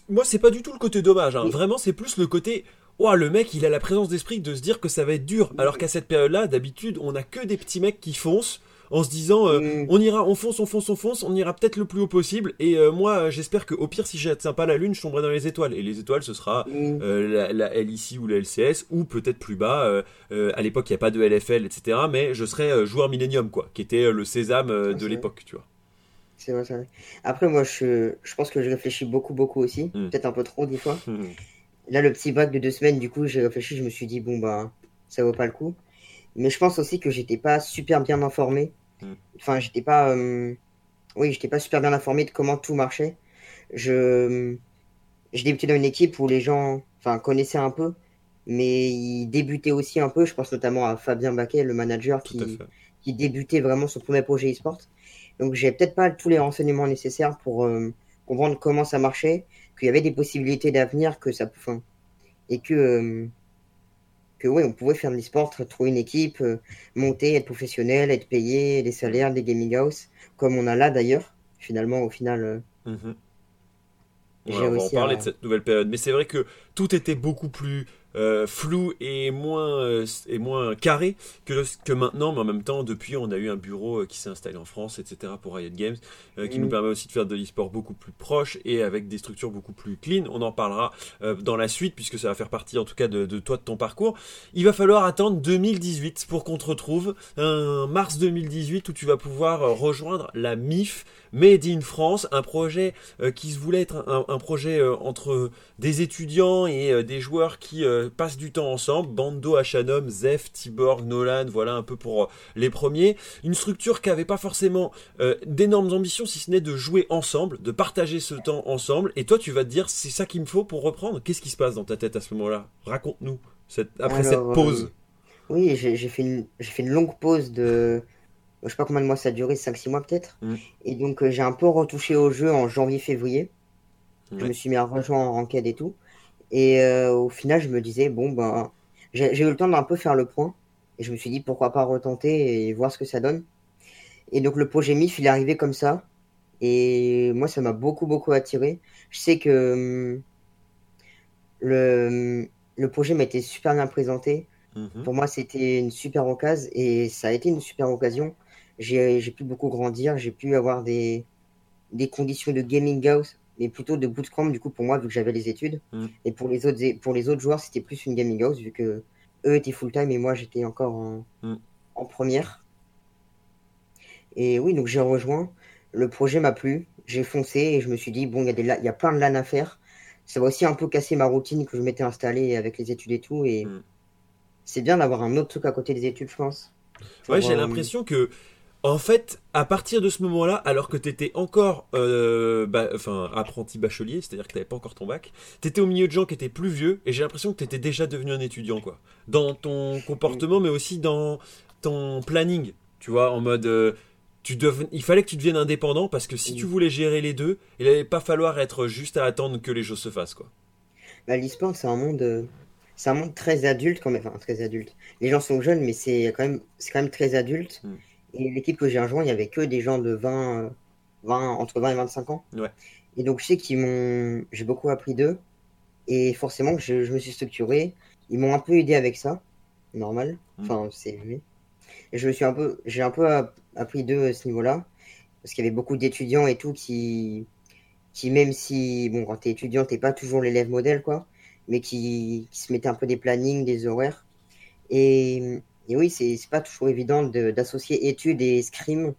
Moi, c'est pas du tout le côté dommage. Hein. Vraiment, c'est plus le côté. Oh, le mec, il a la présence d'esprit de se dire que ça va être dur. Alors qu'à cette période-là, d'habitude, on a que des petits mecs qui foncent en se disant euh, mm. on ira, on fonce, on fonce, on fonce, on ira peut-être le plus haut possible. Et euh, moi, j'espère que au pire, si j'atteins pas la lune, je tomberai dans les étoiles. Et les étoiles, ce sera mm. euh, la, LIC ou la LCS ou peut-être plus bas. à l'époque, il n'y a pas de LFL, etc. Mais je serais joueur Millennium, quoi, qui était le sésame de l'époque, tu vois. C'est vrai, c'est vrai. Après, moi, je, je pense que je réfléchis beaucoup, beaucoup aussi. Mm. Peut-être un peu trop, des fois. Là, le petit bac de deux semaines, du coup, j'ai réfléchi, je me suis dit, bon, bah, ça vaut pas le coup. Mais je pense aussi que j'étais pas super bien informé Mm. Enfin, j'étais pas, euh, oui, j'étais pas super bien informé de comment tout marchait. Je, je débutais dans une équipe où les gens, enfin, connaissaient un peu, mais ils débutaient aussi un peu. Je pense notamment à Fabien Baquet, le manager, qui, qui débutait vraiment son premier projet e-sport. Donc, j'ai peut-être pas tous les renseignements nécessaires pour euh, comprendre comment ça marchait, qu'il y avait des possibilités d'avenir, que ça, enfin, et que euh, que oui, on pouvait faire de l'e-sport, trouver une équipe, euh, monter, être professionnel, être payé, des salaires, des gaming house, comme on a là d'ailleurs, finalement, au final. Euh, mhm. on va en parler de cette nouvelle période. Mais c'est vrai que tout était beaucoup plus euh, flou et moins, euh, et moins carré que, que maintenant, mais en même temps, depuis, on a eu un bureau euh, qui s'est installé en France, etc., pour Riot Games, qui nous mm. permet aussi de faire de l'e-sport beaucoup plus proche et avec des structures beaucoup plus clean. On en parlera dans la suite, puisque ça va faire partie, en tout cas, de, de, toi, de ton parcours. Il va falloir attendre 2018 pour qu'on te retrouve, un mars 2018, où tu vas pouvoir rejoindre la MIF Made in France, un projet qui se voulait être un, un projet entre des étudiants et des joueurs qui passent du temps ensemble. Bando, Achanom, Zef, Tiborg, Nolan, voilà un peu pour euh, les premiers. Une structure qui n'avait pas forcément euh, d'énormes ambitions, si ce n'est de jouer ensemble, de partager ce temps ensemble. Et toi, tu vas te dire, c'est ça qu'il me faut pour reprendre. Qu'est-ce qui se passe dans ta tête à ce moment-là? Raconte-nous après cette pause. Euh, oui, j'ai fait, une, fait une longue pause de je sais pas combien de mois ça a duré, 5-6 mois peut-être. Mm. Et donc j'ai un peu retouché au jeu en janvier-février. Je me suis mis à rejoindre en ranked et tout. Et euh, au final, je me disais, bon, ben, j'ai eu le temps d'un peu faire le point. Et je me suis dit, pourquoi pas retenter et voir ce que ça donne. Et donc, le projet MIF, il est arrivé comme ça. Et moi, ça m'a beaucoup, beaucoup attiré. Je sais que le, le projet m'a été super bien présenté. Mhm. Pour moi, c'était une super occasion. Et ça a été une super occasion. J'ai pu beaucoup grandir. J'ai pu avoir des, des conditions de gaming house mais plutôt de bootcamp du coup pour moi vu que j'avais les études. Mm. Et pour les autres pour les autres joueurs c'était plus une gaming house vu que eux étaient full time et moi j'étais encore en, mm. en première. Et oui donc j'ai rejoint. Le projet m'a plu, j'ai foncé et je me suis dit bon il y y a plein de LAN à faire. Ça va aussi un peu casser ma routine que je m'étais installée avec les études et tout et mm. c'est bien d'avoir un autre truc à côté des études je pense. Ouais, j'ai l'impression que en fait, à partir de ce moment-là, alors que tu étais encore euh, enfin, apprenti bachelier, c'est-à-dire que tu n'avais pas encore ton bac, tu étais au milieu de gens qui étaient plus vieux, et j'ai l'impression que tu étais déjà devenu un étudiant, quoi. Dans ton comportement, mais aussi dans ton planning, tu vois, en mode... Euh, tu il fallait que tu deviennes indépendant, parce que si tu voulais gérer les deux, il n'allait pas falloir être juste à attendre que les choses se fassent, quoi. Bah, L'e-sport, c'est un monde... C'est un monde très adulte quand même, enfin très adulte. Les gens sont jeunes, mais c'est quand même, c'est quand même très adulte. Hmm. Et l'équipe que j'ai rejoint, il n'y avait que des gens de 20, 20, entre 20 et 25 ans. Ouais. Et donc, je sais qu'ils m'ont. J'ai beaucoup appris d'eux. Et forcément, je, je me suis structuré. Ils m'ont un peu aidé avec ça. Normal. Mmh. Enfin, c'est. Et je me suis un peu. J'ai un peu appris d'eux à ce niveau-là. Parce qu'il y avait beaucoup d'étudiants et tout qui. Qui, même si. Bon, quand t'es étudiant, t'es pas toujours l'élève modèle, quoi. Mais qui, qui se mettaient un peu des plannings, des horaires. Et et oui, c'est pas toujours évident d'associer études et scrim,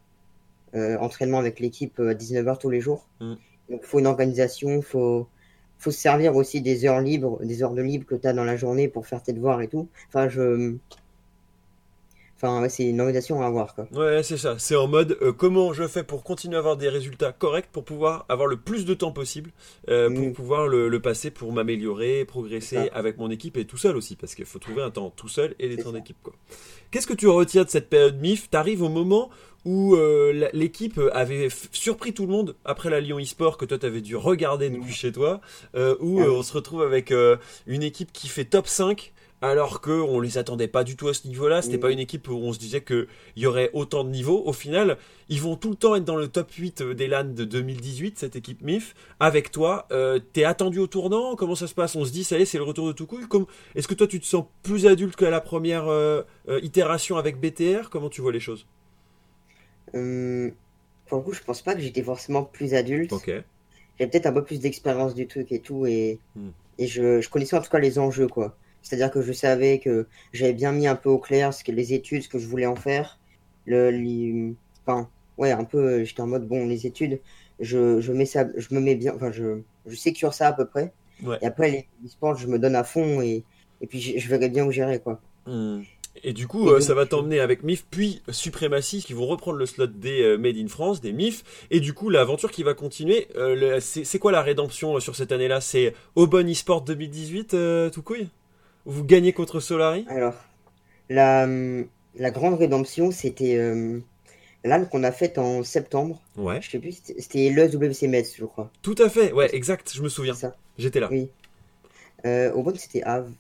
euh, entraînement avec l'équipe à 19h tous les jours. Mm. Donc, il faut une organisation, il faut, faut se servir aussi des heures libres, des heures de libre que tu as dans la journée pour faire tes devoirs et tout. Enfin, je, Enfin, c'est une organisation à avoir. Quoi. Ouais, c'est ça. C'est en mode euh, comment je fais pour continuer à avoir des résultats corrects, pour pouvoir avoir le plus de temps possible, euh, pour mm. pouvoir le, passer, pour m'améliorer, progresser avec mon équipe et tout seul aussi, parce qu'il faut trouver un temps tout seul et des temps d'équipe. Qu'est-ce que tu retiens de cette période MIF? T'arrives au moment où euh, l'équipe avait surpris tout le monde après la Lyon eSport que toi tu avais dû regarder depuis mm. chez toi, où on se retrouve avec une équipe qui fait top 5 alors qu'on les attendait pas du tout à ce niveau-là. C'était pas mm. une équipe où on se disait qu'il y aurait autant de niveaux. Au final, ils vont tout le temps être dans le top 8 des LAN de 2018, cette équipe MIF. Avec toi, euh, t'es attendu au tournant? Comment ça se passe? On se dit, ça y est, c'est le retour de tout Comme... Est-ce que toi, tu te sens plus adulte qu'à la première euh, euh, itération avec BTR Comment tu vois les choses? Pour le coup, je pense pas que j'étais forcément plus adulte. Ok. J'avais peut-être un peu plus d'expérience du truc et tout. Et, hmm. et je, je connaissais en tout cas les enjeux, quoi. C'est-à-dire que je savais que j'avais bien mis un peu au clair ce que les études, ce que je voulais en faire. Le, enfin, ouais, un peu, j'étais en mode, bon, les études, je, je, mets ça, je me mets bien, enfin, je, je sécure ça à peu près. Et après, les, sports, je me donne à fond et, et puis je, verrai bien où j'irai, quoi. Hmm. Et du coup, euh, ça va t'emmener avec MIF, puis Suprématie, qui vont reprendre le slot des euh, Made in France, des MIF. Et du coup, l'aventure qui va continuer, euh, c'est quoi la rédemption sur cette année-là? C'est Aubon eSport 2018, tout couille? Vous gagnez contre Solari Alors, la, la grande rédemption, c'était euh, l'âne qu'on a faite en septembre. Ouais. Je sais plus, c'était le WC Metz, je crois. Tout à fait, ouais, exact, je me souviens. J'étais là. Oui. Euh, Aubonne, c'était avant.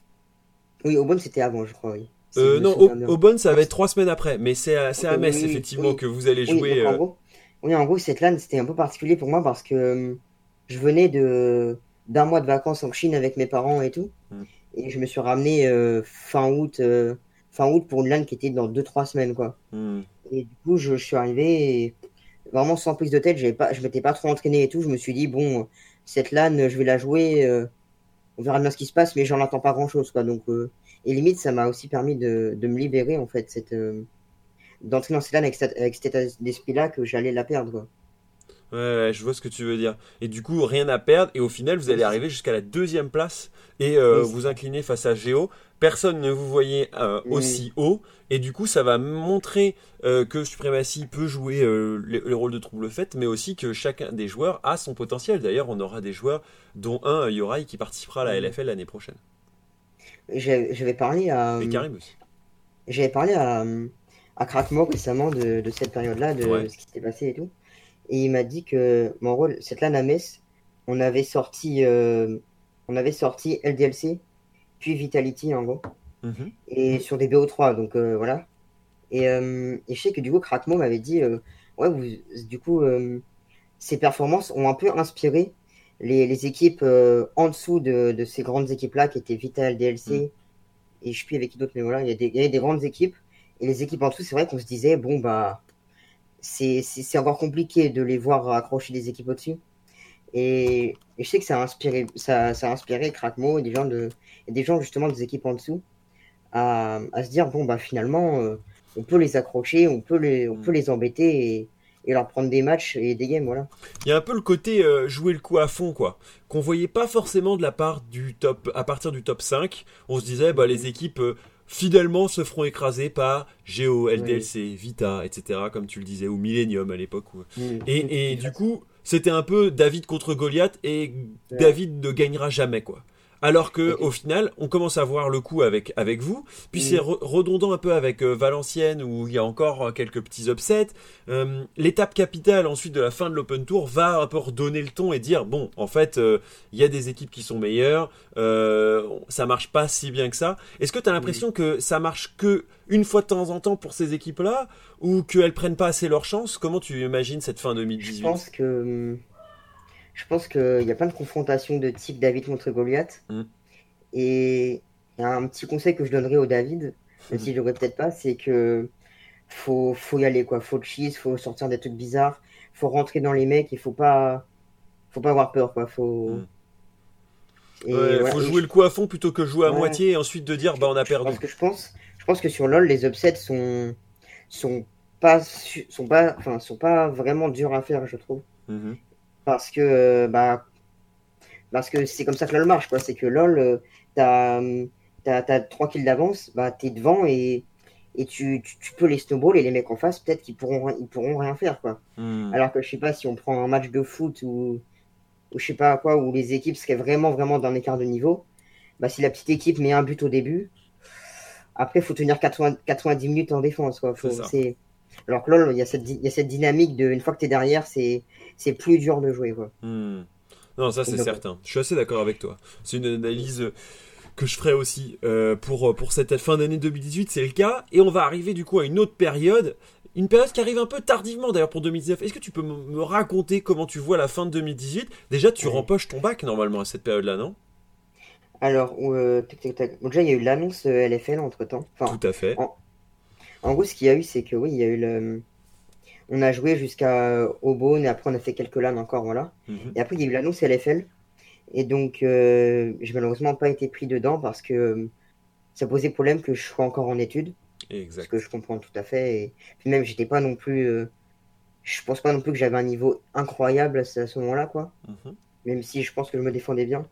Oui, Aubonne, c'était avant, je crois, oui. euh, non, Aubonne, ça va être trois semaines après, mais c'est à, à Metz, effectivement, que vous allez jouer. en euh, gros, oui, en gros, cette LAN, c'était un peu particulier pour moi parce que euh, je venais de d'un mois de vacances en Chine avec mes parents et tout. Hmm. Et je me suis ramené fin août, fin août pour une LAN qui était dans 2-3 semaines, quoi. Hmm. Et du coup, je, suis arrivé vraiment sans prise de tête. Je pas, je m'étais pas trop entraîné et tout. Je me suis dit, bon, cette LAN, je vais la jouer. on verra bien ce qui se passe, mais j'en attends pas grand chose, quoi. Donc, et limite, ça m'a aussi permis de, de, me libérer, en fait, cette, d'entrer dans cette LAN avec, avec cet état d'esprit-là que j'allais la perdre, quoi. Ouais, je vois ce que tu veux dire. Et du coup, rien à perdre. Et au final, vous allez arriver jusqu'à la deuxième place et euh, vous incliner face à Géo. Personne ne vous voyait euh, aussi haut. Et du coup, ça va montrer euh, que Supremacy peut jouer le, rôle de trouble fait, mais aussi que chacun des joueurs a son potentiel. D'ailleurs, on aura des joueurs, dont un, Yorai, qui participera à la LFL l'année prochaine. J'avais parlé à. Et Karim aussi. J'avais parlé à, à Krakmo récemment de, de cette période-là, de ce qui s'était passé et tout et il m'a dit que mon rôle, cette LAN à Metz, on avait sorti, euh, on avait sorti LDLC, puis Vitality en gros, mhm. et sur des BO3, donc euh, voilà. Et, euh, et, je sais que du coup, Kratmo m'avait dit, ouais, vous, du coup, ces performances ont un peu inspiré les, les équipes en dessous de, de ces grandes équipes-là, qui étaient Vital, DLC, mhm. et je sais plus avec qui d'autres, mais voilà, il y, a des, il y a des grandes équipes, et les équipes en dessous, c'est vrai qu'on se disait, bon, bah c'est encore compliqué de les voir accrocher des équipes au-dessus. Et, je sais que ça a inspiré, ça, a inspiré Krakmo et des gens, de, des gens justement des équipes en dessous à, à se dire bon, bah finalement, euh, on peut les accrocher, on peut les, on peut les embêter et, et leur prendre des matchs et des games, voilà. Il y a un peu le côté euh, jouer le coup à fond, quoi, qu'on voyait pas forcément de la part du top, à partir du top 5. On se disait, bah, les équipes euh, fidèlement se feront écraser par Geo, LDLC, Vita, etc., comme tu le disais, ou Millennium à l'époque. Et, du coup, c'était un peu David contre Goliath, et David ne gagnera jamais, quoi. Alors que au final, on commence à voir le coup avec avec vous. Puis c'est redondant un peu avec euh, Valenciennes où il y a encore euh, quelques petits upsets. Euh, l'étape capitale ensuite de la fin de l'Open Tour va un peu redonner le ton et dire bon, en fait, il y a des équipes qui sont meilleures. ça marche pas si bien que ça. Est-ce que tu as l'impression que ça marche que une fois de temps en temps pour ces équipes-là ou qu'elles prennent pas assez leur chance? Comment tu imagines cette fin 2018 Je pense que hum, je pense qu'il y a plein de confrontations de type David contre Goliath. Mm. Et il y a un petit conseil que je donnerais au David, même si je l'aurais peut-être pas, c'est que faut, faut y aller, quoi. Faut cheese, faut sortir des trucs bizarres, faut rentrer dans les mecs, il faut pas, faut pas avoir peur, quoi. Faut. Mm. faut jouer le coup à fond plutôt que jouer à moitié et ensuite de dire bah on a perdu. Parce que je pense, je pense que sur LoL les upsets sont sont pas sont pas enfin sont pas vraiment durs à faire je trouve. Mm-hmm parce que bah parce que c'est comme ça que LoL marche quoi. C'est que LoL euh, t'as as, 3 kills d'avance bah t'es devant et et tu, tu, peux les snowball et les mecs en face peut-être qu'ils pourront ils pourront rien faire quoi. Hmm. alors que je sais pas si on prend un match de foot ou ou je sais pas quoi où les équipes seraient vraiment vraiment d'un écart de niveau bah si la petite équipe met un but au début après faut tenir 80, 90 minutes en défense quoi. C'est alors que LoL, il y, a cette, il y a cette dynamique de une fois que tu es derrière, c'est plus dur de jouer. Quoi. Hmm. Non, ça c'est certain. Je suis assez d'accord avec toi. C'est une analyse que je ferai aussi euh, pour, pour cette fin d'année 2018, c'est le cas. Et on va arriver du coup à une autre période. Une période qui arrive un peu tardivement d'ailleurs pour 2019. Est-ce que tu peux me raconter comment tu vois la fin de 2018 Déjà, tu rempoches ton bac normalement à cette période-là, non? Alors, euh, déjà, il y a eu l'annonce euh, LFL entre temps. Tout à fait. En gros, ce qu'il y a eu, c'est que oui, il y a eu le. On a joué jusqu'à Aubonne et après on a fait quelques LAN encore, voilà. Mhm. Et après, il y a eu l'annonce LFL. Et donc, euh, j'ai malheureusement pas été pris dedans parce que euh, ça posait problème que je sois encore en études. Exact. Ce que je comprends tout à fait. Et puis même, j'étais pas non plus. Euh, je pense pas non plus que j'avais un niveau incroyable à ce, moment-là, quoi. Mhm. Même si je pense que je me défendais bien.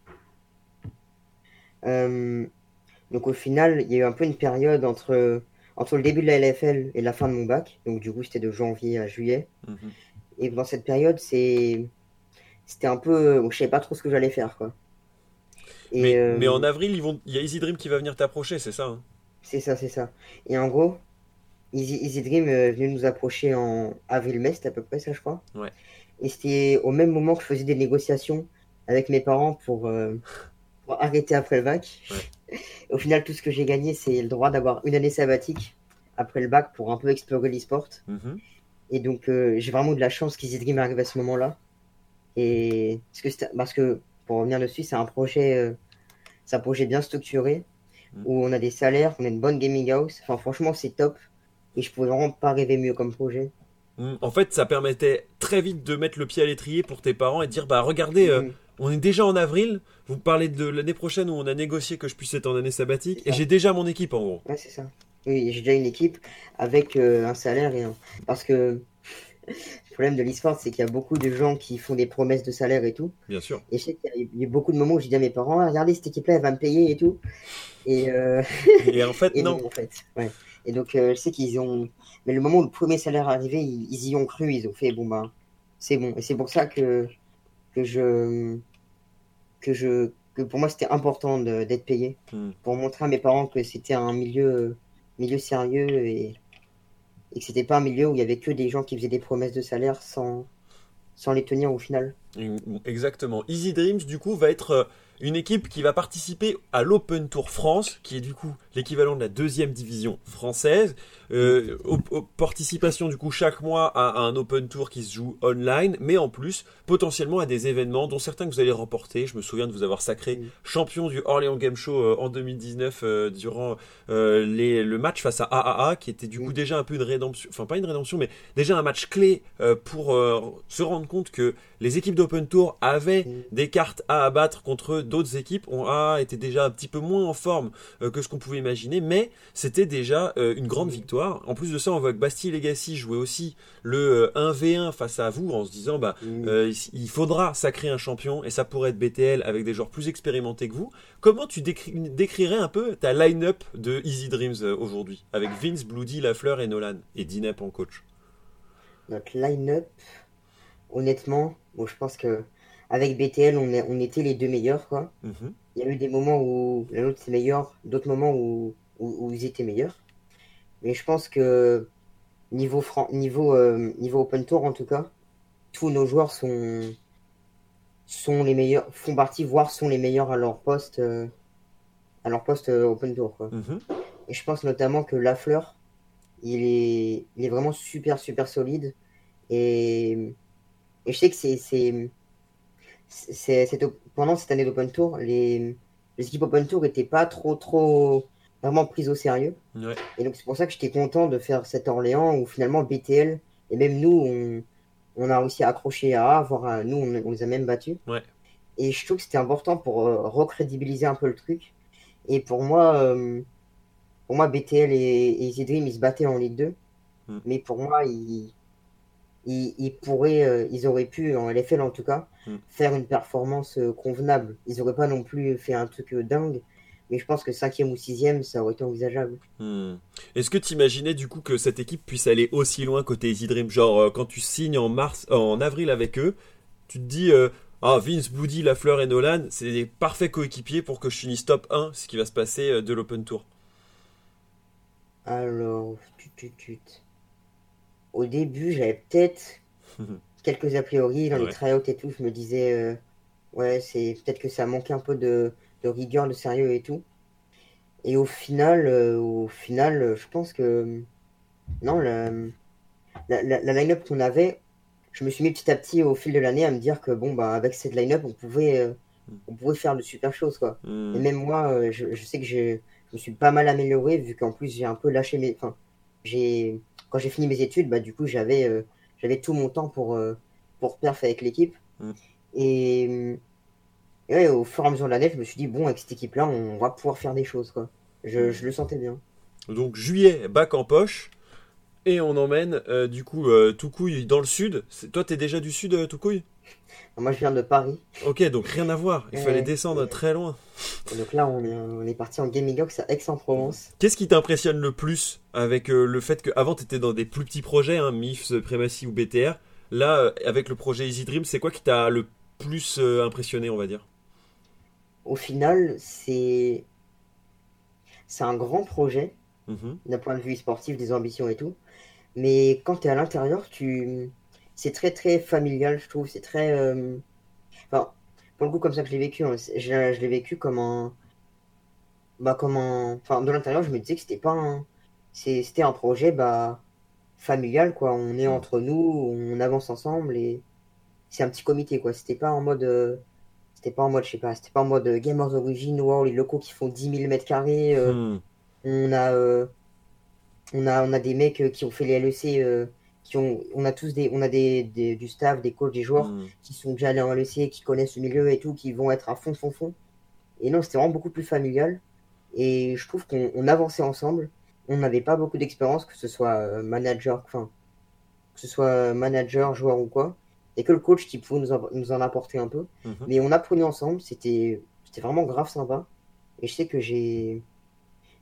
donc au final, il y a eu un peu une période entre entre le début de la LFL et la fin de mon bac. Donc, du coup, c'était de janvier à juillet. Mhm. Et dans cette période, c'est c'était un peu. Je savais pas trop ce que j'allais faire, quoi. mais, euh, mais, en avril, ils vont... il y a Easy Dream qui va venir t'approcher, c'est ça hein? C'est ça, c'est ça. Et en gros, Easy, Dream est venu nous approcher en avril-mai, c'était à peu près ça, je crois. Ouais. Et c'était au même moment que je faisais des négociations avec mes parents pour, euh, pour arrêter après le bac. Ouais. Au final, tout ce que j'ai gagné, c'est le droit d'avoir une année sabbatique après le bac pour un peu explorer l'e-sport. Mhm. Et donc, euh, j'ai vraiment de la chance qu'Easy Dream arrive à ce moment-là. Et parce que, parce que, pour revenir dessus, c'est un projet, euh, c'est un projet bien structuré mm. où on a des salaires, on a une bonne gaming house. Enfin, franchement, c'est top. Et je pouvais vraiment pas rêver mieux comme projet. Mm. En fait, ça permettait très vite de mettre le pied à l'étrier pour tes parents et de dire bah regardez, euh. On est déjà en avril. Vous parlez de l'année prochaine où on a négocié que je puisse être en année sabbatique et j'ai déjà mon équipe en gros. Ouais, c'est ça. Oui, j'ai déjà une équipe avec euh, un salaire et un... parce que le problème de l'e-sport, c'est qu'il y a beaucoup de gens qui font des promesses de salaire et tout. Bien sûr. Et je sais qu'il y, a beaucoup de moments où j'ai dit à mes parents, ah, regardez, cette équipe-là, elle va me payer et tout. Et, euh, et en fait, non. en fait, ouais. Et donc, euh, je sais qu'ils ont. Mais le moment où le premier salaire est arrivé, ils, y ont cru, ils ont fait, bon, ben, c'est bon. Et c'est pour ça que, que je. Que je. Que pour moi, c'était important d'être payé. Hmm. Pour montrer à mes parents que c'était un milieu, milieu sérieux et et que c'était pas un milieu où il y avait que des gens qui faisaient des promesses de salaire sans, sans les tenir au final. Exactement. Easy Dreams, du coup, va être euh, une équipe qui va participer à l'Open Tour France, qui est du coup l'équivalent de la deuxième division française. Euh, participation du coup chaque mois à, un Open Tour qui se joue online, mais en plus potentiellement à des événements dont certains que vous allez remporter. Je me souviens de vous avoir sacré champion du Orléans Game Show euh, en 2019 euh, durant les, le match face à AAA, qui était du coup déjà un peu une rédemption, enfin pas une rédemption, mais déjà un match clé pour se rendre compte que les équipes d'Open Tour avaient des cartes à abattre contre d'autres équipes. On a été déjà un petit peu moins en forme que ce qu'on pouvait imaginer, mais c'était déjà une grande victoire. En plus de ça, on voit que Bastille Legacy jouait aussi le 1v1 euh, face à vous en se disant bah euh, il faudra sacrer un champion et ça pourrait être BTL avec des joueurs plus expérimentés que vous. Comment tu décrirais un peu ta line-up de Easy Dreams euh, aujourd'hui avec Vince, Bloody, Lafleur et Nolan et Dinep en coach? Notre line-up, honnêtement, bon, je pense que avec BTL, on, on était les deux meilleurs. Quoi. Mhm. Il y a eu des moments où l'un autre c'est meilleur, d'autres moments où, où, ils étaient meilleurs. Mais je pense que niveau, niveau, euh, niveau Open Tour, en tout cas, tous nos joueurs sont, sont les meilleurs, font partie, voire sont les meilleurs à leur poste, euh, à leur poste euh, Open Tour. Quoi. Mhm. Et je pense notamment que Lafleur, il est, il est vraiment super, super solide. Et, et je sais que c'est, c'est, pendant cette année d'Open Tour, les, les équipes Open Tour n'étaient pas trop, trop vraiment prise au sérieux. Et donc c'est pour ça que j'étais content de faire cet Orléans où finalement BTL et même nous on, on a réussi à accrocher à voire nous on, les a même battus. Et je trouve que c'était important pour euh, recrédibiliser un peu le truc. Et pour moi, euh, pour moi BTL et, et Easy Dream ils se battaient en Ligue 2. Mm. Mais pour moi, ils, ils, pourraient, euh, ils auraient pu, en LFL en tout cas, mm. faire une performance convenable. Ils n'auraient pas non plus fait un truc dingue, mais je pense que cinquième ou sixième, ça aurait été envisageable. Hmm. Est-ce que tu imaginais du coup que cette équipe puisse aller aussi loin côté Easy Dream? Genre, euh, quand tu signes en, mars, en avril avec eux, tu te dis euh, Ah, Vince, Bloody, Lafleur et Nolan, c'est des parfaits coéquipiers pour que je finisse top 1, ce qui va se passer euh, de l'Open Tour Alors, au début, j'avais peut-être quelques a priori dans les tryouts et tout. Je me disais Ouais, c'est peut-être que ça manquait un peu de de rigueur, de sérieux et tout. Et au final, euh, au final, je pense que non, la, la, line-up qu'on avait, je me suis mis petit à petit au fil de l'année à me dire que bon, bah, avec cette line-up, on pouvait, euh, on pouvait faire de super choses. Quoi. Hmm. Et même moi, euh, je, je sais que je me suis pas mal amélioré vu qu'en plus j'ai un peu lâché mes. Enfin, j'ai quand j'ai fini mes études, bah, du coup, j'avais j'avais tout mon temps pour, pour perf avec l'équipe. Hmm. Et et au fur et à mesure de l'année, je me suis dit, bon, avec cette équipe-là, on va pouvoir faire des choses. Quoi. Je, je le sentais bien. Donc juillet, bac en poche. Et on emmène euh, du coup euh, Toukouille dans le sud. Toi, t'es déjà du sud, euh, Toukouille Moi, je viens de Paris. Ok, donc rien à voir. Il fallait descendre très loin. donc là, on est, on est parti en Gaming Box à Aix-en-Provence. Qu'est-ce qui t'impressionne le plus avec le fait qu'avant, tu étais dans des plus petits projets, hein, MIFS, Prémacy ou BTR Là, avec le projet Easy Dream, c'est quoi qui t'a le plus impressionné, on va dire? Au final, c'est c'est un grand projet mhm. d'un point de vue sportif, des ambitions et tout. Mais quand tu es à l'intérieur, tu c'est très très familial, je trouve. C'est très. Euh, enfin, pour le coup, comme ça que je l'ai vécu, hein, je, l'ai vécu comme un. Bah, comme un. Enfin, de l'intérieur, je me disais que c'était pas un. C'était un projet bah, familial, quoi. On est entre nous, on avance ensemble et c'est un petit comité, quoi. C'était pas en mode. Euh, C'était pas en mode, je sais pas, c'était pas en mode Gamers Origin, wow, les locaux qui font 10 000 mètres carrés. Hmm. On a, on a, on a des mecs qui ont fait les LEC qui ont, on a tous des, on a des, du staff, des coachs, des joueurs hmm. qui sont déjà allés en LEC, qui connaissent le milieu et tout, qui vont être à fond, fond, fond. Et non, c'était vraiment beaucoup plus familial. Et je trouve qu'on avançait ensemble. On n'avait pas beaucoup d'expérience, que ce soit euh, manager, enfin, que ce soit manager, joueur ou quoi. Et que le coach qui pouvait nous, en, nous en apporter un peu. Mhm. Mais on apprenait ensemble. C'était, c'était vraiment grave sympa. Et je sais que j'ai,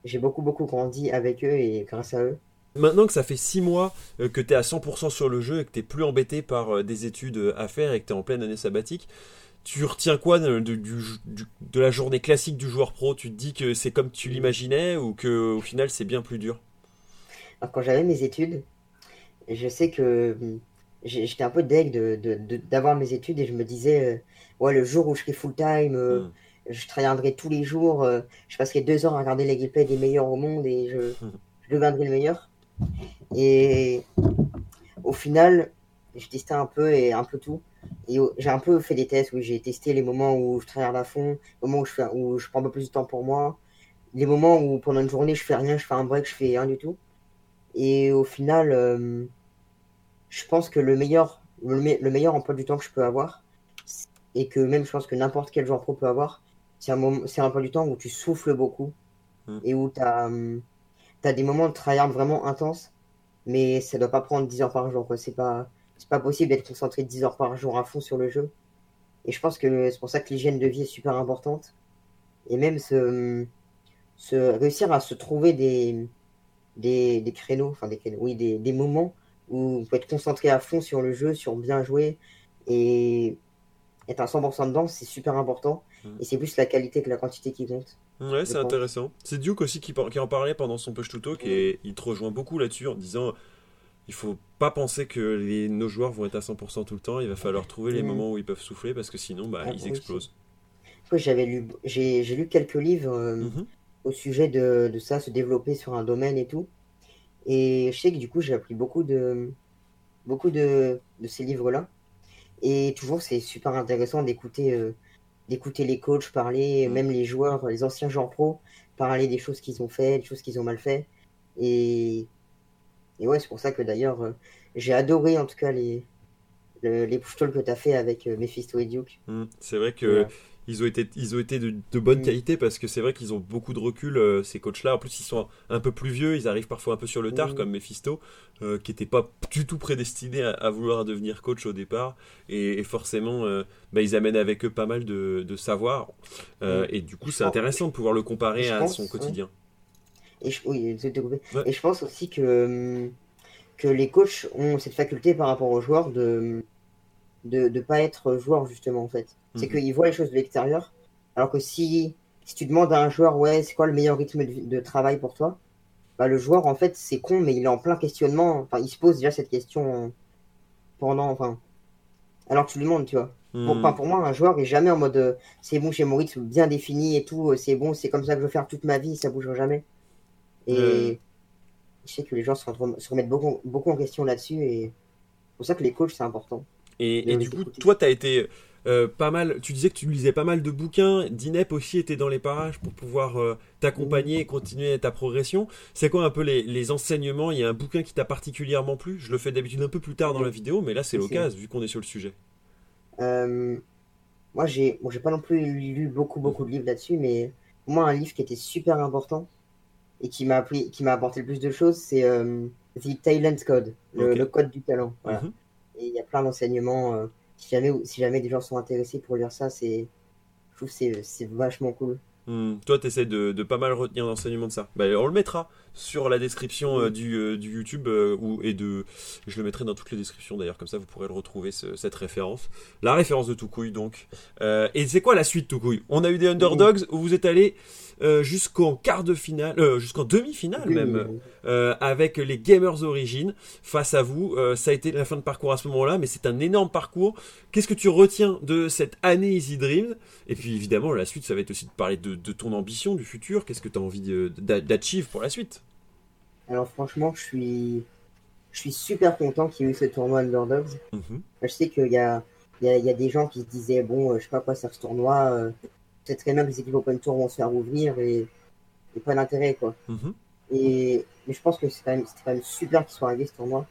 j'ai beaucoup, beaucoup grandi avec eux et grâce à eux. Maintenant que ça fait 6 mois euh, que tu es à 100% sur le jeu et que tu plus embêté par euh, des études à faire et que tu es en pleine année sabbatique, tu retiens quoi de, de, la journée classique du joueur pro? Tu te dis que c'est comme tu l'imaginais ou que au final c'est bien plus dur? Alors quand j'avais mes études, je sais que j'étais un peu deg d'avoir mes études et je me disais, euh, ouais, le jour où je serai full time, euh, hmm. je travaillerai tous les jours, euh, je passerai deux heures à regarder les gameplays des meilleurs au monde et je, hmm. je deviendrai le meilleur. Et au final, je testais un peu et un peu tout. Et j'ai un peu fait des tests où j'ai testé les moments où je travaille à fond, les moments où je, fais, où je prends un peu plus de temps pour moi, les moments où pendant une journée je fais rien, je fais un break, je fais rien du tout. Et au final, euh, je pense que le meilleur, le, meilleur emploi du temps que je peux avoir, et que même je pense que n'importe quel joueur pro peut avoir, c'est un, moment, un emploi du temps où tu souffles beaucoup mmh. et où tu as, as, des moments de tryhard vraiment intenses, mais ça doit pas prendre 10 heures par jour. C'est pas c'est pas possible d'être concentré 10 heures par jour à fond sur le jeu. Et je pense que c'est pour ça que l'hygiène de vie est super importante. Et même se, réussir à se trouver des, des, des créneaux, enfin des créneaux, oui, des, des moments où vous pouvez être concentré à fond sur le jeu, sur bien jouer et être à 100% dedans, c'est super important. Et c'est plus la qualité que la quantité qui compte. Ouais, c'est intéressant. C'est Duke aussi qui, qui, en parlait pendant son push to talk et il te rejoint beaucoup là-dessus en disant il faut pas penser que les, nos joueurs vont être à 100% tout le temps. Il va falloir trouver les mm. moments où ils peuvent souffler parce que sinon, bah, ah, ils explosent. J'avais lu, j'ai, lu quelques livres euh, mm-hmm. au sujet de, de, ça, se développer sur un domaine et tout. Et je sais que du coup, j'ai appris beaucoup de, beaucoup de, de ces livres-là. Et toujours, c'est super intéressant d'écouter, euh, d'écouter les coachs parler, mm. même les joueurs, les anciens joueurs pro, parler des choses qu'ils ont fait, des choses qu'ils ont mal fait. Et et ouais, c'est pour ça que d'ailleurs, euh, j'ai adoré en tout cas les, les push que tu as fait avec euh, Mephisto et Duke. Mmh, c'est vrai que. Ils ont été, ils ont été de, bonne mmh. qualité parce que c'est vrai qu'ils ont beaucoup de recul, euh, ces coachs-là. En plus, ils sont un peu plus vieux, ils arrivent parfois un peu sur le tard, mmh. comme Mephisto, qui n'était pas du tout prédestiné à, vouloir devenir coach au départ. Et, forcément, bah, ils amènent avec eux pas mal de, de savoir. et du coup, c'est intéressant de pouvoir le comparer à son quotidien. Et je, oui, Et je pense aussi que, que les coachs ont cette faculté par rapport aux joueurs de de ne pas être joueur, justement, en fait. C'est mhm. qu'ils voient les choses de l'extérieur. Alors que si, si tu demandes à un joueur, ouais, c'est quoi le meilleur rythme de, travail pour toi bah, Le joueur, en fait, c'est con, mais il est en plein questionnement. Enfin, il se pose déjà cette question pendant. Enfin, alors que tu lui demandes, tu vois. Pour, mhm. pour, moi, un joueur est jamais en mode euh, c'est bon, j'ai mon rythme bien défini et tout, c'est bon, c'est comme ça que je veux faire toute ma vie, ça bougera jamais. Et je sais que les gens se, remettent beaucoup, beaucoup en question là-dessus. Et c'est pour ça que les coachs, c'est important. Et, du coup, toi, tu as été euh, pas mal. Tu disais que tu lisais pas mal de bouquins. Dinep aussi était dans les parages pour pouvoir euh, t'accompagner et continuer ta progression. C'est quoi un peu les, enseignements? Il y a un bouquin qui t'a particulièrement plu? Je le fais d'habitude un peu plus tard dans la vidéo, mais là, c'est l'occasion vu qu'on est sur le sujet. Euh, moi, j'ai bon, pas non plus lu beaucoup, beaucoup de livres là-dessus, mais pour moi, un livre qui était super important, et qui m'a appris, qui m'a apporté le plus de choses, c'est The Talent Code, le, code du talent. Mhm. Il y a plein d'enseignements. Euh, si jamais, si jamais des gens sont intéressés pour lire ça, c'est, je trouve c'est, c'est vachement cool. Hmm. Toi, tu essaies de, de, pas mal retenir l'enseignement de ça. Bah, on le mettra sur la description euh, du, du, YouTube ou, et de. Je le mettrai dans toutes les descriptions d'ailleurs, comme ça vous pourrez le retrouver cette référence. La référence de Toukouille donc. et c'est quoi la suite Toukouille On a eu des underdogs où vous êtes allé euh, jusqu'en quart de finale, euh, jusqu'en demi-finale même, euh, avec les Gamers Origin face à vous. ça a été la fin de parcours à ce moment-là, mais c'est un énorme parcours. Qu'est-ce que tu retiens de cette année Easy Dreams? Et puis évidemment, la suite, ça va être aussi de parler de, ton ambition du futur. Qu'est-ce que tu as envie d'achieve pour la suite? Alors franchement, je suis, je suis super content qu'il y ait eu ce tournoi Underdogs. Mhm. Je sais qu'il y a il y, a des gens qui se disaient, bon, je sais pas quoi sert ce tournoi, c'est très bien que les équipes Open Tour vont se faire ouvrir et, pas d'intérêt, quoi. Mhm. Et, mais je pense que c'est quand, même, super qu'ils soient arrivés ce tournoi.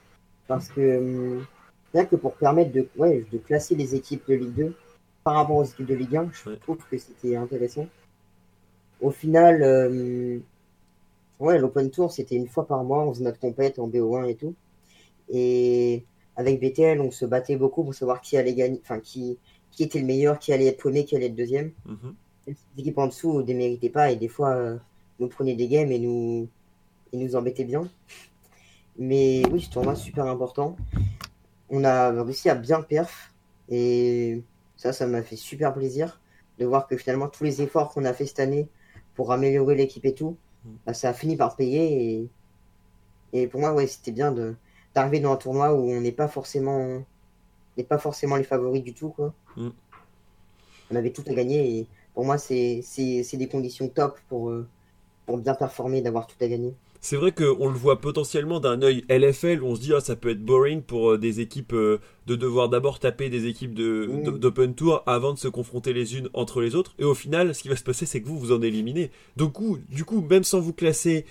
Parce que, hum, rien que pour permettre de, ouais, de classer les équipes de Ligue 2 par rapport aux équipes de Ligue 1, je trouve que c'était intéressant. Au final, hum, ouais, l'Open Tour, c'était une fois par mois, on faisait notre compète en BO1 et tout. Et avec BTL, on se battait beaucoup pour savoir qui allait gagner, enfin, qui, qui était le meilleur, qui allait être premier, qui allait être deuxième. Mhm. Les équipes en dessous ne déméritaient pas et des fois euh, nous prenaient des games et nous, et nous embêtaient bien. Mais oui, ce tournoi super important. On a réussi à bien perf et ça, ça m'a fait super plaisir de voir que finalement tous les efforts qu'on a fait cette année pour améliorer l'équipe et tout, mhm. Bah, ça a fini par payer. Et, et pour moi, ouais, c'était bien d'arriver dans un tournoi où on n'est pas forcément n'est pas forcément les favoris du tout. Quoi. Mm. On avait tout à gagner et pour moi, c'est des conditions top pour, euh, pour bien performer, d'avoir tout à gagner. C'est vrai qu'on le voit potentiellement d'un œil LFL où on se dit ah, ça peut être boring pour euh, des équipes euh, de devoir d'abord taper des équipes mm. d'open tour avant de se confronter les unes entre les autres. Et au final, ce qui va se passer, c'est que vous vous en éliminez. Donc, du coup, même sans vous classer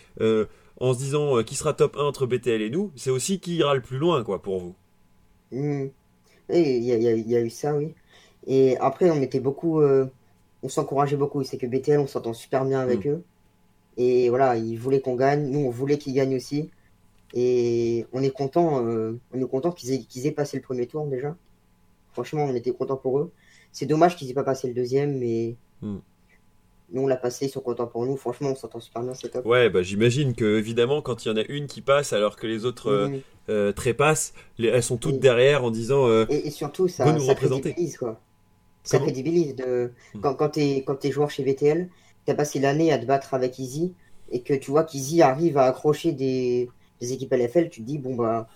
en se disant qui sera top 1 entre BTL et nous, c'est aussi qui ira le plus loin quoi pour vous. Mm. Il y, a, eu ça, oui. Et après, on était beaucoup. Euh, on s'encourageait beaucoup. C'est que BTL, on s'entend super bien avec mm. eux. Et voilà, ils voulaient qu'on gagne. Nous, on voulait qu'ils gagnent aussi. Et on est content, euh, on est content qu'ils aient, aient passé le premier tour déjà. Franchement, on était content pour eux. C'est dommage qu'ils aient pas passé le deuxième, mais mm. Nous, on l'a passé, ils sont contents pour nous. Franchement, on s'entend super bien, c'est top. Ouais, bah, j'imagine que, évidemment, quand il y en a une qui passe alors que les autres euh, euh, trépassent, elles sont toutes derrière en disant. Et, surtout, ça, nous ça crédibilise, quoi. Ça crédibilise. De... Hmm. Quand, quand t'es es joueur chez VTL, t'as passé l'année à te battre avec Easy et que tu vois qu'Easy arrive à accrocher des, des, équipes LFL, tu te dis, bon, bah,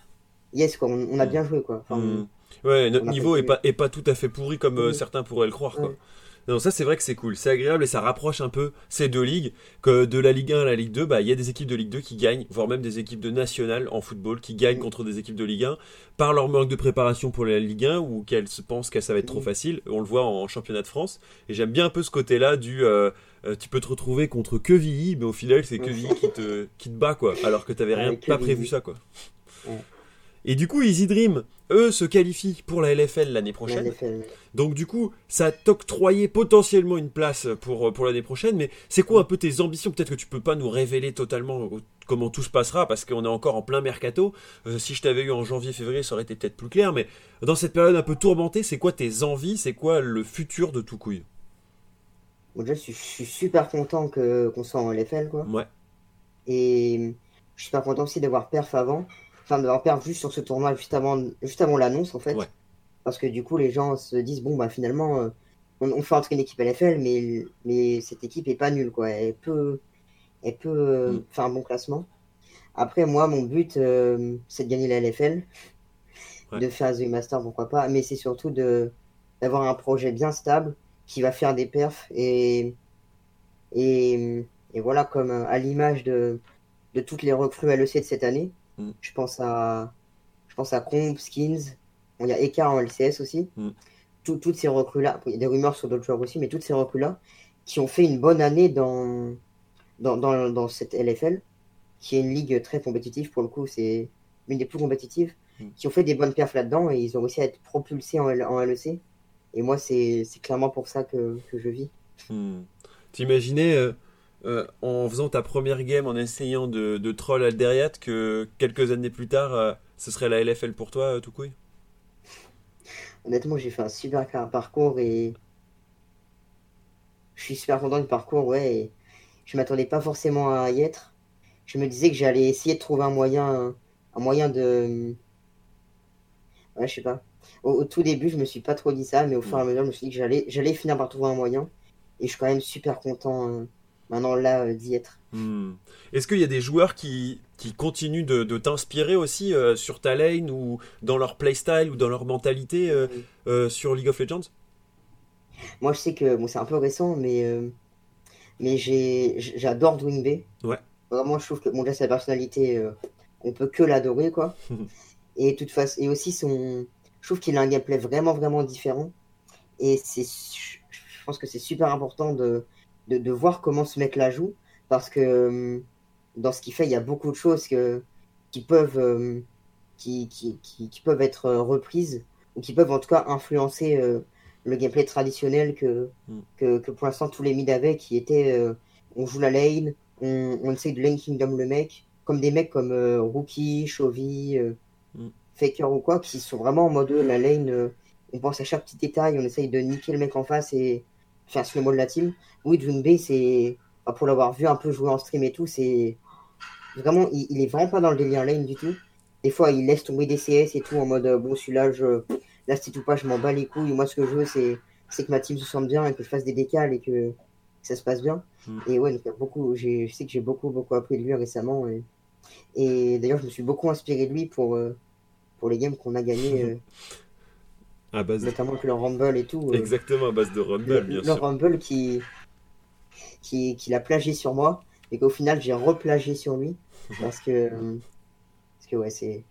yes, quoi, on, a hmm. bien joué, quoi. Hmm. Ouais, notre niveau est pas, est pas tout à fait pourri comme certains pourraient le croire, quoi. Non, ça c'est vrai que c'est cool, c'est agréable et ça rapproche un peu ces deux ligues. Que de la Ligue 1 à la Ligue 2, bah il y a des équipes de Ligue 2 qui gagnent, voire même des équipes de nationales en football qui gagnent contre des équipes de Ligue 1 par leur manque de préparation pour la Ligue 1 ou qu'elles se pensent que ça va être trop facile. On le voit en championnat de France. Et j'aime bien un peu ce côté-là du euh, euh, tu peux te retrouver contre Quevilly, mais au final c'est Quevilly qui te, qui te bat quoi, alors que t'avais rien, pas prévu ça quoi. Et du coup, Easy Dream, eux, se qualifient pour la LFL l'année prochaine. Donc du coup, ça t'octroyait potentiellement une place pour, euh, pour l'année prochaine. Mais c'est quoi un peu tes ambitions? Peut-être que tu peux pas nous révéler totalement euh, comment tout se passera parce qu'on est encore en plein mercato. Euh, si je t'avais eu en janvier-février, ça aurait été peut-être plus clair. Mais dans cette période un peu tourmentée, c'est quoi tes envies? C'est quoi le futur de tout couille? Déjà, je suis, super content qu'on soit en LFL. Quoi. Ouais. Et je suis super content aussi d'avoir perf avant enfin d'avoir perdu juste sur ce tournoi juste avant, juste avant l'annonce en fait. Parce que du coup les gens se disent bon bah finalement euh, on, fait entrer une équipe LFL mais, mais cette équipe est pas nulle quoi. Elle peut, elle peut euh, mm. faire un bon classement. Après moi mon but euh, c'est de gagner la LFL, de faire The Master pourquoi pas, mais c'est surtout de d'avoir un projet bien stable qui va faire des perfs et et, et voilà comme à l'image de, de toutes les recrues LEC de cette année Mm. Je pense à, je pense à Skins. il y a Eka en LCS aussi. Mm. toutes ces recrues-là, il y a des rumeurs sur d'autres joueurs aussi, mais toutes ces recrues-là qui ont fait une bonne année dans, dans, dans, dans, cette LFL, qui est une ligue très compétitive pour le coup, c'est une des plus compétitives, mm. qui ont fait des bonnes perfs là-dedans et ils ont réussi à être propulsés en, en LEC. Et moi, c'est clairement pour ça que, que je vis. T'imaginais euh, euh, en faisant ta première game, en essayant de, de troll Alderiat, que quelques années plus tard, euh, ce serait la LFL pour toi, euh, tout couille Honnêtement, j'ai fait un super parcours et je suis super content du parcours, ouais. Et je m'attendais pas forcément à y être. Je me disais que j'allais essayer de trouver un moyen, un moyen de. Ouais, je sais pas. Au, tout début, je me suis pas trop dit ça, mais au fur et à mesure, je me suis dit que j'allais, j'allais finir par trouver un moyen. Et je suis quand même super content maintenant là euh, d'y être. Hmm. Est-ce qu'il y a des joueurs qui, qui continuent de, de t'inspirer aussi euh, sur ta lane ou dans leur playstyle ou dans leur mentalité euh, sur League of Legends? Moi je sais que bon, c'est un peu récent mais, mais j'adore Dwing B. Ouais. Vraiment je trouve que bon, déjà sa personnalité on peut que l'adorer quoi. et toute façon et aussi son je trouve qu'il a un gameplay vraiment, vraiment différent. Et je pense que c'est super important de, de, voir comment ce mec la joue. Parce que dans ce qu'il fait, il y a beaucoup de choses que, qui, peuvent, qui, qui, qui, peuvent être reprises ou qui peuvent en tout cas influencer le gameplay traditionnel que, mm. que, que, pour l'instant tous les mid avaient, qui était on joue la lane, on, on essaye de lane kingdom le mec, comme des mecs comme Rookie, Chovy, mm. Faker ou quoi, qui sont vraiment en mode la lane, on pense à chaque petit détail, on essaye de niquer le mec en face et faire ce mot de la team. Oui, Junbei, c'est, pour l'avoir vu un peu jouer en stream et tout, c'est vraiment, il, est vraiment pas dans le délire lane du tout. Des fois, il laisse tomber des CS et tout en mode bon, celui-là, je, là, c'est tout pas, je m'en bats les couilles. Moi, ce que je veux, c'est, c'est que ma team se sente bien et que je fasse des décals et que, ça se passe bien. Mm. Et ouais, donc, beaucoup, je sais que j'ai beaucoup, beaucoup appris de lui récemment. Et, et d'ailleurs, je me suis beaucoup inspiré de lui pour, euh, pour les games qu'on a gagnés. Euh, à base notamment que le Rumble et tout. Euh, Exactement, à base de Rumble, bien sûr. Le Rumble qui, qui, qui l'a plagié sur moi et qu'au final j'ai replagié sur lui parce que, parce que ouais, c'est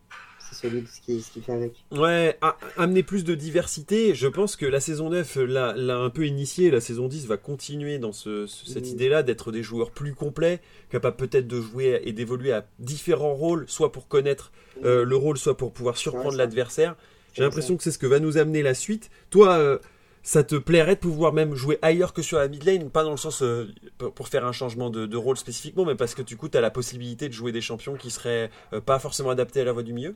solide ce qu'il fait avec. Ouais, amener plus de diversité, je pense que la saison 9 l'a un peu initié, la saison 10 va continuer dans ce, cette mm. idée-là d'être des joueurs plus complets, capables peut-être de jouer et d'évoluer à différents rôles, soit pour connaître euh, le rôle, soit pour pouvoir surprendre l'adversaire. J'ai l'impression que c'est ce que va nous amener la suite. Toi, euh, ça te plairait de pouvoir même jouer ailleurs que sur la mid lane, pas dans le sens euh, pour faire un changement de, rôle spécifiquement, mais parce que du coup, tu as la possibilité de jouer des champions qui seraient euh, pas forcément adaptés à la voie du milieu?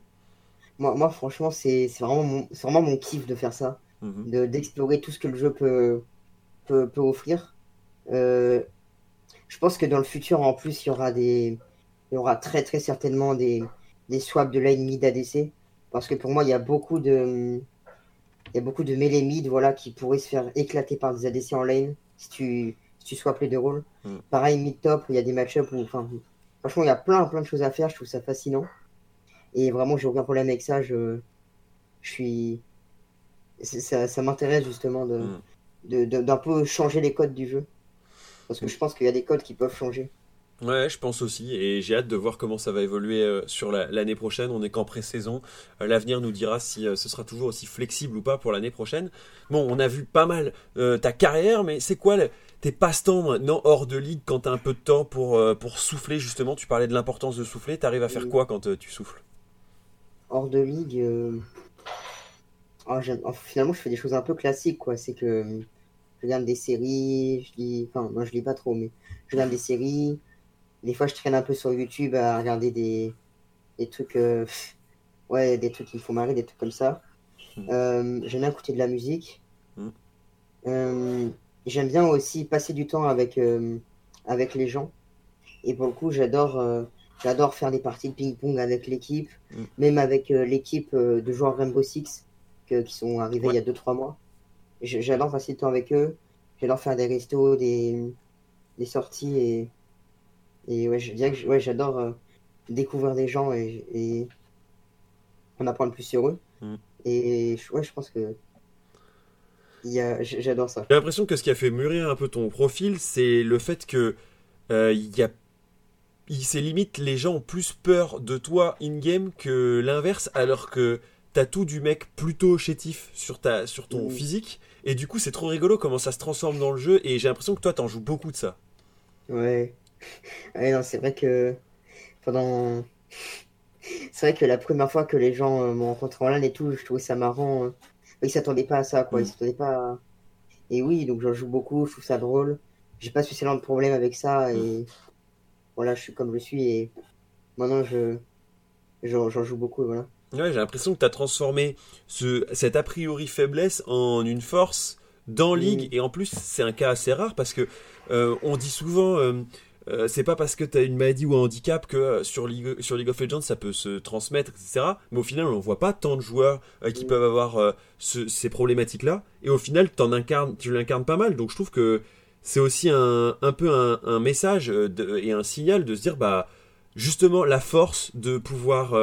Moi, moi franchement, c'est vraiment, mon, vraiment mon kiff de faire ça, mhm. d'explorer tout ce que le jeu peut, peut, offrir. je pense que dans le futur, en plus, il y aura des, il y aura très très certainement des, des swaps de lane mid ADC. Parce que pour moi, il y a beaucoup de, il y a beaucoup de mêlées mid voilà, qui pourraient se faire éclater par des ADC en lane si tu, si tu swaps les deux rôles. Mm. Pareil, mid-top, il y a des match-ups où, enfin, franchement, il y a plein, plein de choses à faire. Je trouve ça fascinant. Et vraiment, j'ai aucun problème avec ça. Je, je suis. Ça, ça m'intéresse justement mm. de, d'un peu changer les codes du jeu. Parce que je pense qu'il y a des codes qui peuvent changer. Ouais, je pense aussi, et j'ai hâte de voir comment ça va évoluer euh, sur l'année prochaine. On est qu'en pré-saison. Euh, l'avenir nous dira si euh, ce sera toujours aussi flexible ou pas pour l'année prochaine. Bon, on a vu pas mal ta carrière, mais c'est quoi tes passe-temps maintenant hors de ligue quand tu as un peu de temps pour, pour souffler justement? Tu parlais de l'importance de souffler. Tu arrives à faire quoi quand tu souffles? Hors de ligue, oh, finalement, je fais des choses un peu classiques, quoi. C'est que je regarde des séries, je lis, enfin, moi je lis pas trop, mais je regarde des séries des fois, je traîne un peu sur YouTube à regarder des, des trucs, euh, ouais, des trucs qui me font marrer, des trucs comme ça. Hmm. Euh, j'aime bien écouter de la musique. Hmm. Euh, j'aime bien aussi passer du temps avec, avec les gens. Et pour le coup, j'adore j'adore faire des parties de ping-pong avec l'équipe, hmm. même avec l'équipe de joueurs Rainbow Six qui sont arrivés il y a 2-3 mois. J'adore passer du temps avec eux. J'adore faire des restos, des, des sorties et et ouais, je dirais que ouais, j'adore euh, découvrir des gens et, et, en apprendre plus sur eux. Mm. Et ouais, je pense que j'adore ça. J'ai l'impression que ce qui a fait mûrir un peu ton profil, c'est le fait que euh, il y a c'est limite les gens ont plus peur de toi in-game que l'inverse, alors que t'as tout du mec plutôt chétif sur, ta, sur ton mm. physique, et du coup c'est trop rigolo comment ça se transforme dans le jeu, et j'ai l'impression que toi t'en joues beaucoup de ça. Ouais, ouais, non, c'est vrai que pendant. C'est vrai que la première fois que les gens euh, m'ont rencontré en LAN et tout, je trouvais ça marrant. Hein. Ils s'attendaient pas à ça, quoi. Ils mm. s'attendaient pas Et oui, donc j'en joue beaucoup, je trouve ça drôle. J'ai pas spécialement de problème avec ça et mm. voilà, je suis comme je suis et maintenant je j'en joue beaucoup voilà. Ouais, j'ai l'impression que tu as transformé ce, cette a priori faiblesse en une force dans League et en plus c'est un cas assez rare parce que euh, on dit souvent euh, euh, c'est pas parce que tu as une maladie ou un handicap que euh, sur, League, sur League of Legends ça peut se transmettre, etc. Mais au final, on voit pas tant de joueurs euh, qui mm. peuvent avoir ces problématiques-là. Et au final, en incarnes, tu l'incarnes pas mal. Donc je trouve que c'est aussi un, un peu un, message et un signal de se dire, bah, justement, la force de pouvoir,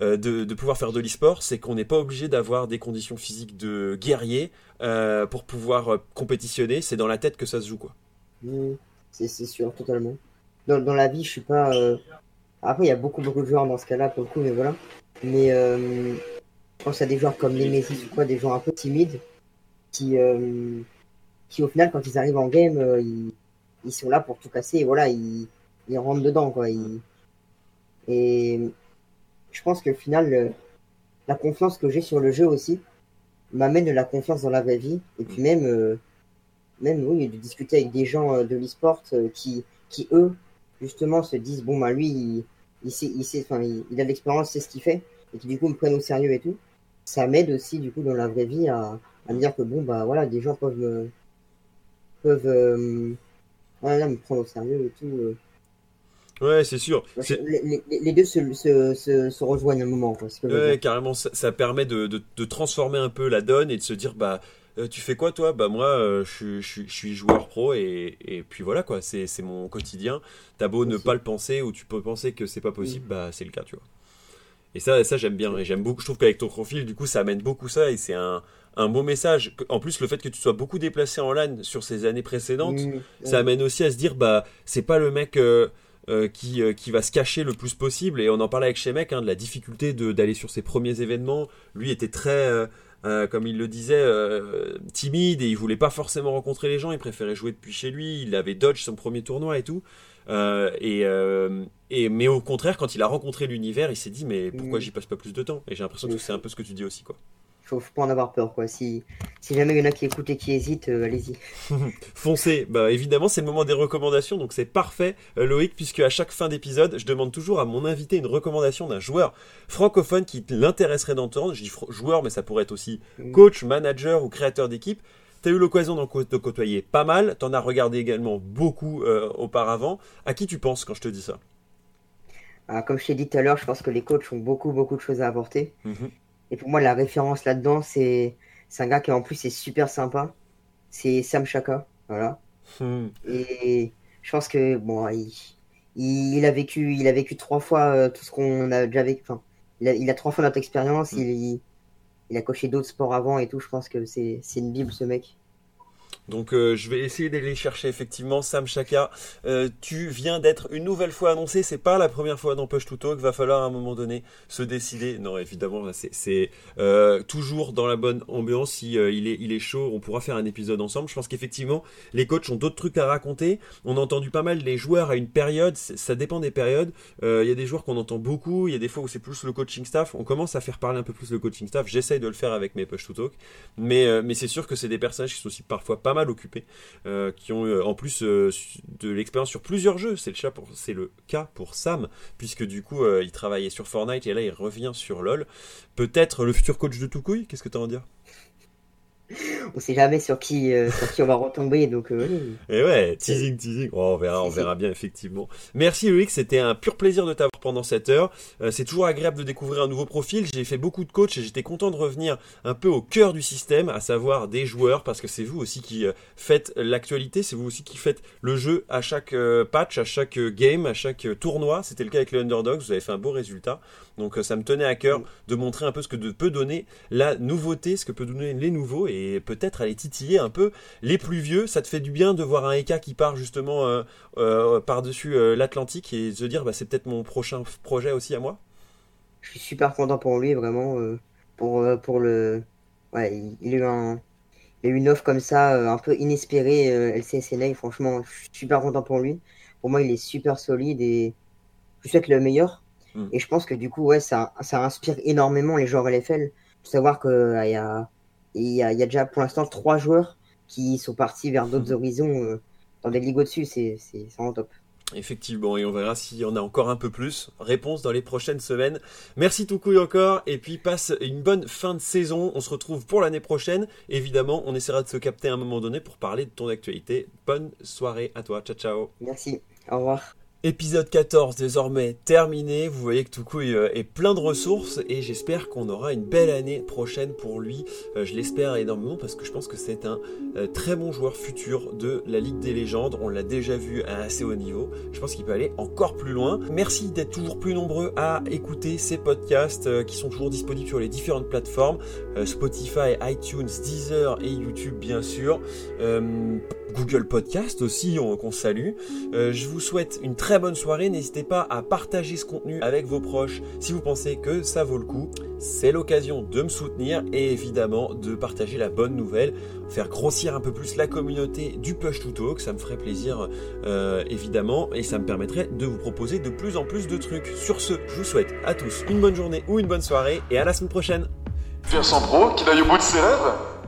de, de, pouvoir faire de l'e-sport, c'est qu'on n'est pas obligé d'avoir des conditions physiques de guerrier pour pouvoir compétitionner. C'est dans la tête que ça se joue, quoi. Mm. C'est sûr, totalement. Dans, dans, la vie, je suis pas. Euh, après, il y a beaucoup, beaucoup de joueurs dans ce cas-là, pour le coup, mais voilà. Mais euh, Je pense à des joueurs comme Nemesis ou quoi, des joueurs un peu timides, qui, qui au final, quand ils arrivent en game, ils, ils, sont là pour tout casser et voilà, ils, ils rentrent dedans, quoi. Et je pense qu'au final, la confiance que j'ai sur le jeu aussi m'amène de la confiance dans la vraie vie. Et puis même, euh, même oui, de discuter avec des gens euh, de l'e-sport euh, qui, qui, eux, justement, se disent, bon, bah lui, il, il sait, il, sait, enfin, il, a de l'expérience, c'est ce qu'il fait, et qui du coup me prennent au sérieux et tout. Ça m'aide aussi, du coup, dans la vraie vie à, à me dire que, bon, bah voilà, des gens peuvent me, peuvent, voilà, me prendre au sérieux et tout. Ouais, c'est sûr. Les, deux se, se, se, rejoignent un moment. Quoi, ouais, carrément, ça, permet de, de, transformer un peu la donne et de se dire, bah, euh, tu fais quoi toi? Bah moi, euh, je, je, je, suis joueur pro et, et puis voilà quoi, c'est mon quotidien. T'as beau ne pas le penser ou tu peux penser que c'est pas possible, mm. bah c'est le cas, tu vois. Et ça, ça j'aime bien. Et j'aime beaucoup. Je trouve qu'avec ton profil, du coup, ça amène beaucoup ça et c'est un, un beau message. En plus, le fait que tu sois beaucoup déplacé en LAN sur ces années précédentes, mm. ça amène aussi à se dire, bah, c'est pas le mec. Euh, euh, qui, euh, qui va se cacher le plus possible. Et on en parlait avec Shemek, hein, de la difficulté d'aller sur ses premiers événements. Lui était très, euh, comme il le disait, timide et il voulait pas forcément rencontrer les gens. Il préférait jouer depuis chez lui. Il avait dodge son premier tournoi et tout. et, et, mais au contraire, quand il a rencontré l'univers, il s'est dit mais pourquoi mm. j'y passe pas plus de temps? Et j'ai l'impression que c'est un peu ce que tu dis aussi quoi faut, faut pas en avoir peur quoi. Si, si jamais il y en a qui écoutent et qui hésitent, euh, allez-y. Foncez. Bah évidemment c'est le moment des recommandations donc c'est parfait euh, Loïc puisque à chaque fin d'épisode je demande toujours à mon invité une recommandation d'un joueur francophone qui l'intéresserait d'entendre. Je dis joueur mais ça pourrait être aussi mm. coach, manager ou créateur d'équipe. T'as eu l'occasion d'en côtoyer pas mal, t'en as regardé également beaucoup euh, auparavant. À qui tu penses quand je te dis ça? Ah, Comme je t'ai dit tout à l'heure, je pense que les coachs ont beaucoup beaucoup de choses à apporter. Mhm. Et pour moi, la référence là-dedans, c'est un gars qui en plus est super sympa. C'est Sam Chaka. Voilà. Hmm. Et je pense que bon, il, il, a vécu, il a vécu trois fois euh, tout ce qu'on a déjà vécu. Enfin, il a, il a trois fois notre expérience. Hmm. Il, il, a coché d'autres sports avant et tout. Je pense que c'est une bible ce mec. Donc euh, je vais essayer d'aller chercher effectivement Sam Chaka. Euh, tu viens d'être une nouvelle fois annoncé, c'est pas la première fois dans Push to Talk, va falloir à un moment donné se décider. Non, évidemment, c'est euh, toujours dans la bonne ambiance. Si il est il est chaud, on pourra faire un épisode ensemble. Je pense qu'effectivement, les coachs ont d'autres trucs à raconter. On a entendu pas mal les joueurs à une période, ça dépend des périodes. Il y a des joueurs qu'on entend beaucoup, il y a des fois où c'est plus le coaching staff. On commence à faire parler un peu plus le coaching staff. J'essaye de le faire avec mes Push to Talk, mais mais c'est sûr que c'est des personnages qui sont aussi parfois pas mal occupés, euh, qui ont euh, en plus euh, de l'expérience sur plusieurs jeux. C'est le, cas pour Sam, puisque du coup il travaillait sur Fortnite et là il revient sur LoL. Peut-être le futur coach de Toucouille, qu'est-ce que tu as à en dire? On sait jamais sur qui, euh, sur qui on va retomber. Donc, euh, Et ouais, teasing, teasing. Oh, on verra, on verra bien, effectivement. Merci Loïc, c'était un pur plaisir de t'avoir pendant cette heure. Euh, c'est toujours agréable de découvrir un nouveau profil. J'ai fait beaucoup de coach et j'étais content de revenir un peu au cœur du système, à savoir des joueurs, parce que c'est vous aussi qui faites l'actualité, c'est vous aussi qui faites le jeu à chaque patch, à chaque game, à chaque tournoi. C'était le cas avec les Underdogs, vous avez fait un beau résultat. Donc ça me tenait à cœur mm. de montrer un peu ce que peut donner la nouveauté, ce que peut donner les nouveaux et peut-être aller titiller un peu les plus vieux. Ça te fait du bien de voir un Eka qui part justement euh, euh, par-dessus euh, l'Atlantique et se dire bah, c'est peut-être mon prochain projet aussi à moi? Je suis super content pour lui, vraiment. pour, pour le. Ouais, il, a eu un. Il a eu une offre comme ça, un peu inespérée, LCSNA. Franchement, je suis super content pour lui. Pour moi, il est super solide et je souhaite le meilleur. Mm. Et je pense que du coup, ouais, ça, ça inspire énormément les joueurs LFL. De savoir qu'il y, a, y, a, y a déjà pour l'instant trois joueurs qui sont partis vers d'autres mm. horizons euh, dans des ligues au-dessus. C'est vraiment top. Effectivement, et on verra s'il y en a encore un peu plus. Réponse dans les prochaines semaines. Merci tout couille encore, et puis passe une bonne fin de saison. On se retrouve pour l'année prochaine. Évidemment, on essaiera de se capter à un moment donné pour parler de ton actualité. Bonne soirée à toi. Ciao, ciao. Merci. Au revoir. Épisode 14 désormais terminé, vous voyez que Toukouille euh, est plein de ressources et j'espère qu'on aura une belle année prochaine pour lui. Euh, je l'espère énormément parce que je pense que c'est un euh, très bon joueur futur de la Ligue des légendes. On l'a déjà vu à assez haut niveau. Je pense qu'il peut aller encore plus loin. Merci d'être toujours plus nombreux à écouter ces podcasts qui sont toujours disponibles sur les différentes plateformes. Spotify, iTunes, Deezer et YouTube bien sûr. Google Podcast aussi qu'on salue. je vous souhaite une très bonne soirée. N'hésitez pas à partager ce contenu avec vos proches si vous pensez que ça vaut le coup. C'est l'occasion de me soutenir et évidemment de partager la bonne nouvelle, faire grossir un peu plus la communauté du Push to Talk. Ça me ferait plaisir euh, évidemment et ça me permettrait de vous proposer de plus en plus de trucs. Sur ce, je vous souhaite à tous une bonne journée ou une bonne soirée et à la semaine prochaine. Versant Pro, qu'il aille au bout de ses rêves?